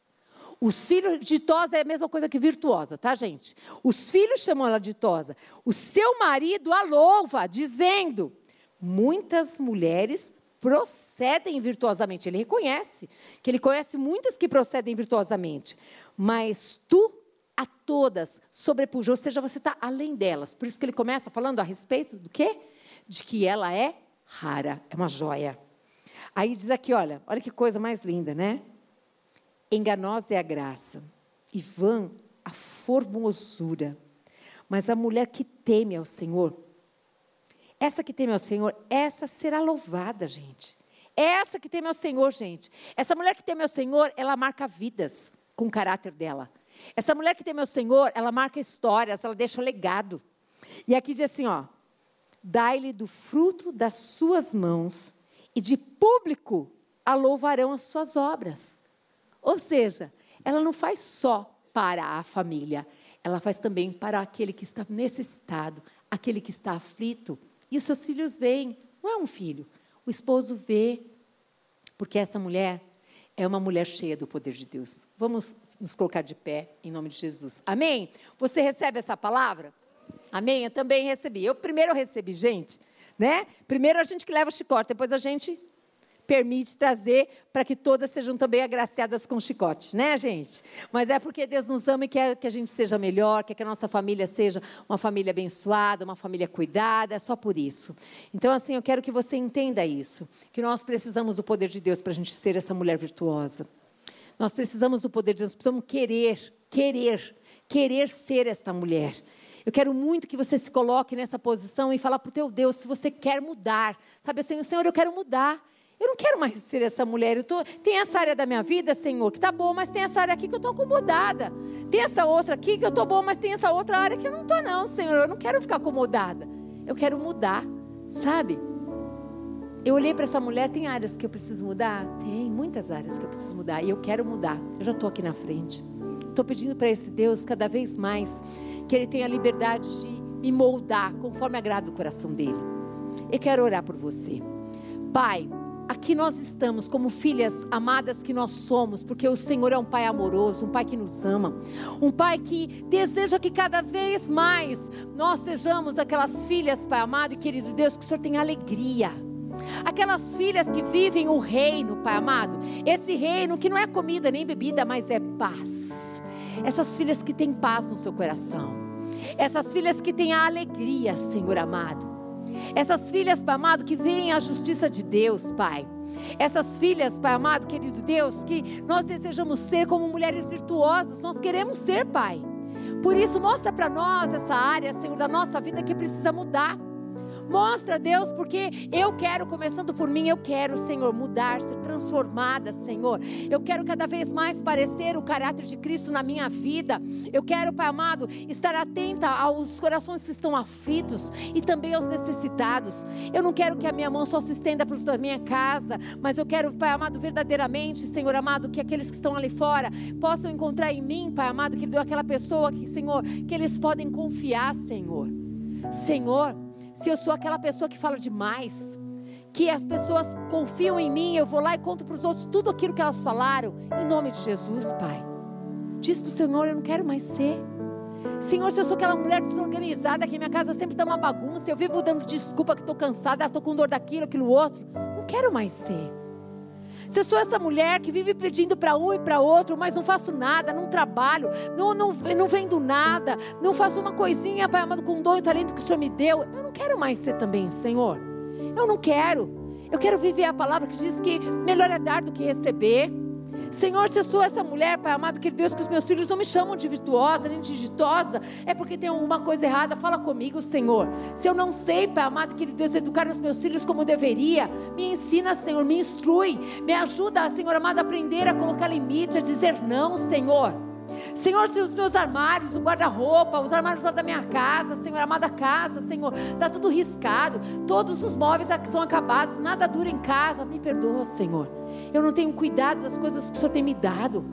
Os filhos ditosa é a mesma coisa que virtuosa, tá, gente? Os filhos chamam ela ditosa. O seu marido a louva, dizendo: muitas mulheres procedem virtuosamente. Ele reconhece que ele conhece muitas que procedem virtuosamente, mas tu a todas sobrepujou, ou seja, você está além delas. Por isso que ele começa falando a respeito do quê? De que ela é rara, é uma joia. Aí diz aqui, olha, olha que coisa mais linda, né? Enganosa é a graça, e vã a formosura. Mas a mulher que teme ao Senhor, essa que teme ao Senhor, essa será louvada, gente. Essa que teme ao Senhor, gente. Essa mulher que teme ao Senhor, ela marca vidas com o caráter dela. Essa mulher que teme ao Senhor, ela marca histórias, ela deixa legado. E aqui diz assim, ó: Dai-lhe do fruto das suas mãos, e de público a louvarão as suas obras. Ou seja, ela não faz só para a família, ela faz também para aquele que está necessitado, aquele que está aflito. E os seus filhos veem, não é um filho, o esposo vê, porque essa mulher é uma mulher cheia do poder de Deus. Vamos nos colocar de pé em nome de Jesus. Amém? Você recebe essa palavra? Amém? Eu também recebi. Eu primeiro recebi, gente, né? Primeiro a gente que leva o chicote, depois a gente permite trazer para que todas sejam também agraciadas com chicote, né, gente? Mas é porque Deus nos ama e quer que a gente seja melhor, quer que a nossa família seja uma família abençoada, uma família cuidada, é só por isso. Então, assim, eu quero que você entenda isso, que nós precisamos do poder de Deus para a gente ser essa mulher virtuosa. Nós precisamos do poder de Deus, precisamos querer, querer, querer ser esta mulher. Eu quero muito que você se coloque nessa posição e falar para o teu Deus se você quer mudar. Sabe assim, Senhor, eu quero mudar. Eu não quero mais ser essa mulher. Eu tô, tem essa área da minha vida, Senhor, que tá boa, mas tem essa área aqui que eu estou acomodada. Tem essa outra aqui que eu estou boa, mas tem essa outra área que eu não estou, não, Senhor. Eu não quero ficar acomodada. Eu quero mudar, sabe? Eu olhei para essa mulher, tem áreas que eu preciso mudar? Tem muitas áreas que eu preciso mudar. E eu quero mudar. Eu já estou aqui na frente. Estou pedindo para esse Deus cada vez mais que Ele tenha a liberdade de me moldar conforme agrada o coração dele. Eu quero orar por você. Pai, Aqui nós estamos como filhas amadas que nós somos, porque o Senhor é um Pai amoroso, um Pai que nos ama, um Pai que deseja que cada vez mais nós sejamos aquelas filhas, Pai amado e querido Deus, que o Senhor tenha alegria. Aquelas filhas que vivem o reino, Pai amado, esse reino que não é comida nem bebida, mas é paz. Essas filhas que têm paz no seu coração, essas filhas que têm a alegria, Senhor amado. Essas filhas, Pai amado, que veem a justiça de Deus, Pai. Essas filhas, Pai amado, querido Deus, que nós desejamos ser como mulheres virtuosas, nós queremos ser, Pai. Por isso, mostra para nós essa área, Senhor, da nossa vida que precisa mudar. Mostra, Deus, porque eu quero, começando por mim, eu quero, Senhor, mudar, ser transformada, Senhor. Eu quero cada vez mais parecer o caráter de Cristo na minha vida. Eu quero, Pai amado, estar atenta aos corações que estão aflitos e também aos necessitados. Eu não quero que a minha mão só se estenda para os da minha casa, mas eu quero, Pai amado, verdadeiramente, Senhor amado, que aqueles que estão ali fora possam encontrar em mim, Pai amado, que deu aquela pessoa que, Senhor, que eles podem confiar, Senhor. Senhor, se eu sou aquela pessoa que fala demais, que as pessoas confiam em mim, eu vou lá e conto para os outros tudo aquilo que elas falaram, em nome de Jesus, Pai. Diz para o Senhor: eu não quero mais ser. Senhor, se eu sou aquela mulher desorganizada, que minha casa sempre está uma bagunça, eu vivo dando desculpa que estou cansada, estou com dor daquilo, aquilo outro, não quero mais ser. Se eu sou essa mulher que vive pedindo para um e para outro, mas não faço nada, não trabalho, não, não, não vendo nada, não faço uma coisinha, Pai amado, com o dom e talento que o Senhor me deu, eu não quero mais ser também, Senhor. Eu não quero. Eu quero viver a palavra que diz que melhor é dar do que receber. Senhor, se eu sou essa mulher, Pai amado, que Deus, que os meus filhos não me chamam de virtuosa nem de ditosa, é porque tem alguma coisa errada. Fala comigo, Senhor. Se eu não sei, Pai amado, que Deus, educar os meus filhos como deveria, me ensina, Senhor, me instrui, me ajuda, Senhor amado, a aprender a colocar limite, a dizer não, Senhor. Senhor, se os meus armários, o guarda-roupa, os armários da minha casa, Senhor, amada casa, Senhor, está tudo riscado, todos os móveis são acabados, nada dura em casa, me perdoa, Senhor. Eu não tenho cuidado das coisas que o Senhor tem me dado.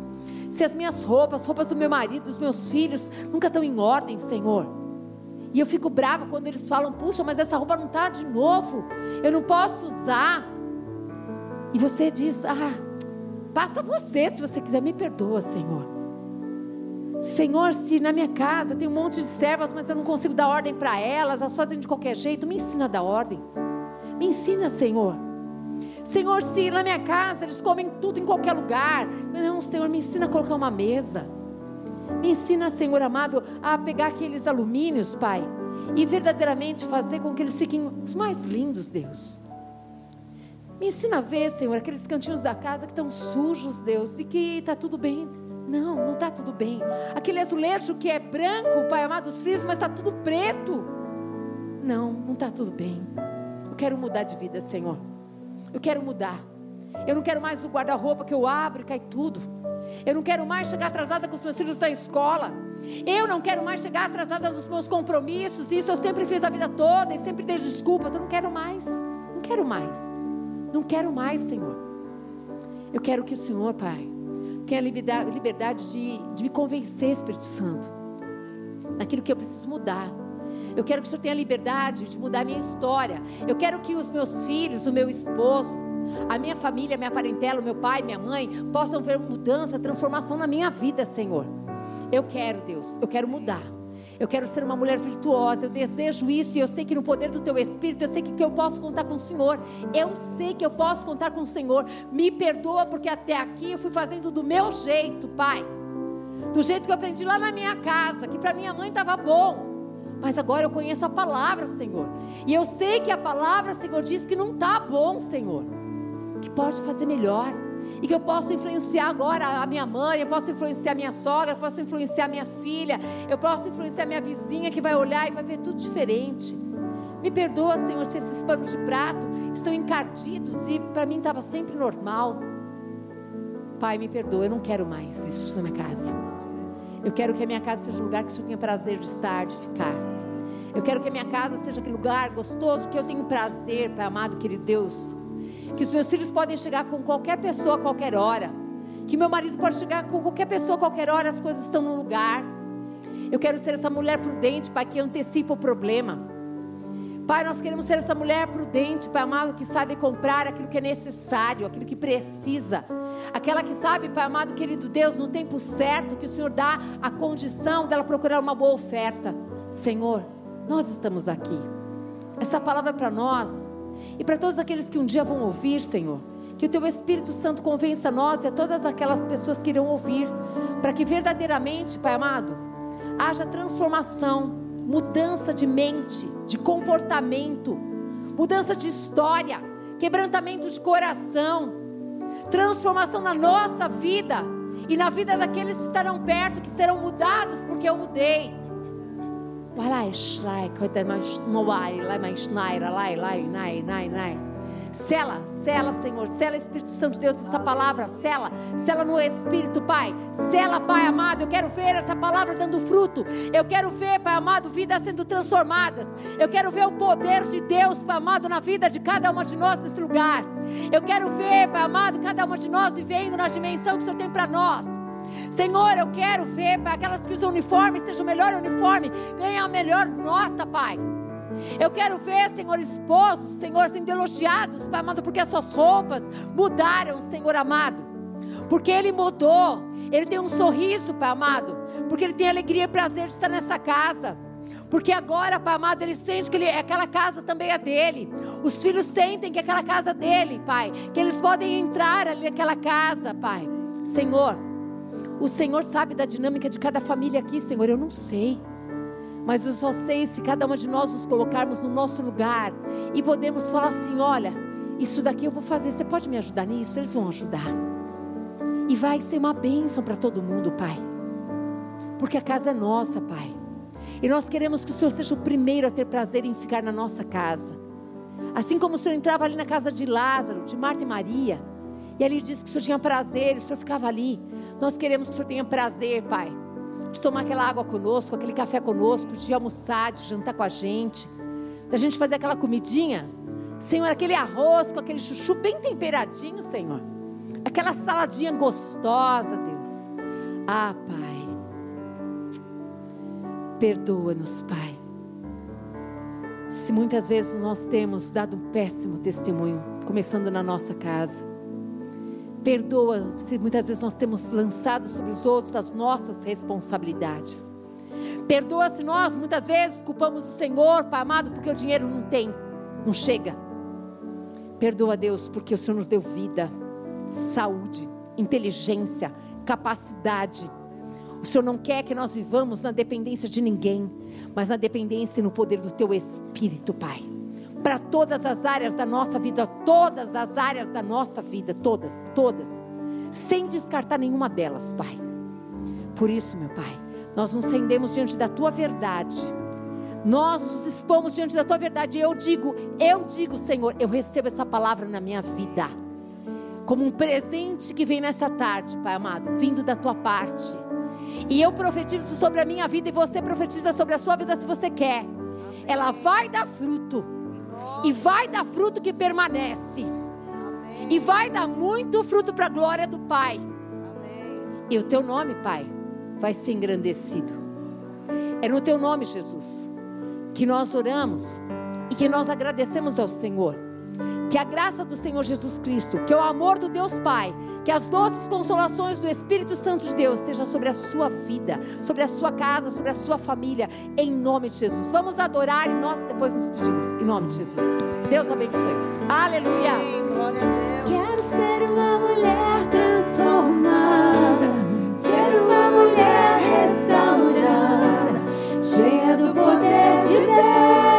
Se as minhas roupas, as roupas do meu marido, dos meus filhos, nunca estão em ordem, Senhor. E eu fico brava quando eles falam, puxa, mas essa roupa não está de novo, eu não posso usar. E você diz, ah, passa você, se você quiser, me perdoa, Senhor. Senhor, se na minha casa eu tenho um monte de servas, mas eu não consigo dar ordem para elas, elas fazem de qualquer jeito, me ensina a dar ordem. Me ensina, Senhor. Senhor, se na minha casa eles comem tudo em qualquer lugar, não, Senhor, me ensina a colocar uma mesa. Me ensina, Senhor amado, a pegar aqueles alumínios, Pai, e verdadeiramente fazer com que eles fiquem os mais lindos, Deus. Me ensina a ver, Senhor, aqueles cantinhos da casa que estão sujos, Deus, e que está tudo bem não, não está tudo bem. Aquele azulejo que é branco, Pai amado, os frios, mas está tudo preto. Não, não está tudo bem. Eu quero mudar de vida, Senhor. Eu quero mudar. Eu não quero mais o guarda-roupa que eu abro e cai tudo. Eu não quero mais chegar atrasada com os meus filhos na escola. Eu não quero mais chegar atrasada nos meus compromissos. Isso eu sempre fiz a vida toda e sempre dei desculpas. Eu não quero mais. Não quero mais. Não quero mais, Senhor. Eu quero que o Senhor, Pai, tenha liberdade de, de me convencer, Espírito Santo, naquilo que eu preciso mudar. Eu quero que o Senhor tenha liberdade de mudar a minha história. Eu quero que os meus filhos, o meu esposo, a minha família, a minha parentela, o meu pai, minha mãe, possam ver mudança, transformação na minha vida, Senhor. Eu quero, Deus, eu quero mudar. Eu quero ser uma mulher virtuosa. Eu desejo isso e eu sei que no poder do teu Espírito, eu sei que, que eu posso contar com o Senhor. Eu sei que eu posso contar com o Senhor. Me perdoa porque até aqui eu fui fazendo do meu jeito, Pai. Do jeito que eu aprendi lá na minha casa, que para minha mãe estava bom. Mas agora eu conheço a palavra, Senhor. E eu sei que a palavra, Senhor, diz que não está bom, Senhor. Que pode fazer melhor e que eu posso influenciar agora a minha mãe, eu posso influenciar a minha sogra, eu posso influenciar a minha filha, eu posso influenciar a minha vizinha que vai olhar e vai ver tudo diferente. Me perdoa, Senhor, se esses panos de prato estão encardidos e para mim estava sempre normal. Pai, me perdoa, eu não quero mais isso na minha casa. Eu quero que a minha casa seja um lugar que o Senhor tenha prazer de estar, de ficar. Eu quero que a minha casa seja aquele lugar gostoso que eu tenho prazer, Pai amado, querido Deus, que os meus filhos podem chegar com qualquer pessoa a qualquer hora, que meu marido pode chegar com qualquer pessoa a qualquer hora, as coisas estão no lugar. Eu quero ser essa mulher prudente, Pai, que antecipa o problema. Pai, nós queremos ser essa mulher prudente, Pai amado, que sabe comprar aquilo que é necessário, aquilo que precisa. Aquela que sabe, Pai amado, querido Deus, no tempo certo, que o Senhor dá a condição dela procurar uma boa oferta. Senhor, nós estamos aqui. Essa palavra é para nós e para todos aqueles que um dia vão ouvir, Senhor, que o Teu Espírito Santo convença nós e a todas aquelas pessoas que irão ouvir, para que verdadeiramente, Pai amado, haja transformação, mudança de mente, de comportamento, mudança de história, quebrantamento de coração, transformação na nossa vida e na vida daqueles que estarão perto, que serão mudados porque eu mudei. Sela, sela, Senhor, sela Espírito Santo de Deus essa palavra, sela, sela no Espírito, Pai. Sela, Pai amado, eu quero ver essa palavra dando fruto. Eu quero ver, Pai amado, vidas sendo transformadas. Eu quero ver o poder de Deus, Pai amado, na vida de cada uma de nós nesse lugar. Eu quero ver, Pai amado, cada uma de nós vivendo na dimensão que o Senhor tem para nós. Senhor, eu quero ver, Pai, aquelas que usam uniforme, seja o melhor uniforme, ganhem a melhor nota, Pai. Eu quero ver, Senhor, esposos, Senhor, sendo elogiados, Pai amado, porque as suas roupas mudaram, Senhor amado. Porque Ele mudou. Ele tem um sorriso, Pai amado. Porque Ele tem alegria e prazer de estar nessa casa. Porque agora, Pai amado, ele sente que ele, aquela casa também é dele. Os filhos sentem que aquela casa é dele, Pai. Que eles podem entrar ali naquela casa, Pai. Senhor, o Senhor sabe da dinâmica de cada família aqui, Senhor. Eu não sei. Mas eu só sei se cada uma de nós nos colocarmos no nosso lugar e podemos falar assim: olha, isso daqui eu vou fazer, você pode me ajudar nisso? Eles vão ajudar. E vai ser uma bênção para todo mundo, Pai. Porque a casa é nossa, Pai. E nós queremos que o Senhor seja o primeiro a ter prazer em ficar na nossa casa. Assim como o Senhor entrava ali na casa de Lázaro, de Marta e Maria, e ali disse que o Senhor tinha prazer, o Senhor ficava ali. Nós queremos que o Senhor tenha prazer, Pai de tomar aquela água conosco, aquele café conosco, de almoçar, de jantar com a gente, da gente fazer aquela comidinha. Senhor, aquele arroz com aquele chuchu bem temperadinho, Senhor. Aquela saladinha gostosa, Deus. Ah, Pai. Perdoa-nos, Pai. Se muitas vezes nós temos dado um péssimo testemunho, começando na nossa casa. Perdoa se muitas vezes nós temos lançado sobre os outros as nossas responsabilidades. Perdoa se nós muitas vezes culpamos o Senhor, Pai amado, porque o dinheiro não tem, não chega. Perdoa, Deus, porque o Senhor nos deu vida, saúde, inteligência, capacidade. O Senhor não quer que nós vivamos na dependência de ninguém, mas na dependência e no poder do Teu Espírito, Pai para todas as áreas da nossa vida, todas as áreas da nossa vida, todas, todas, sem descartar nenhuma delas, Pai. Por isso, meu Pai, nós nos rendemos diante da tua verdade. Nós nos expomos diante da tua verdade. Eu digo, eu digo, Senhor, eu recebo essa palavra na minha vida. Como um presente que vem nessa tarde, Pai amado, vindo da tua parte. E eu profetizo sobre a minha vida e você profetiza sobre a sua vida se você quer. Ela vai dar fruto e vai dar fruto que permanece. E vai dar muito fruto para a glória do Pai. E o teu nome, Pai, vai ser engrandecido. É no teu nome, Jesus, que nós oramos e que nós agradecemos ao Senhor. Que a graça do Senhor Jesus Cristo, que o amor do Deus Pai, que as doces consolações do Espírito Santo de Deus seja sobre a sua vida, sobre a sua casa, sobre a sua família, em nome de Jesus. Vamos adorar e nós depois nos pedimos, em nome de Jesus. Deus abençoe. Aleluia. Glória a Deus. Quero ser uma mulher transformada, ser uma mulher restaurada, cheia do poder de Deus,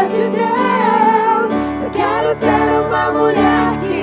ser uma mulher que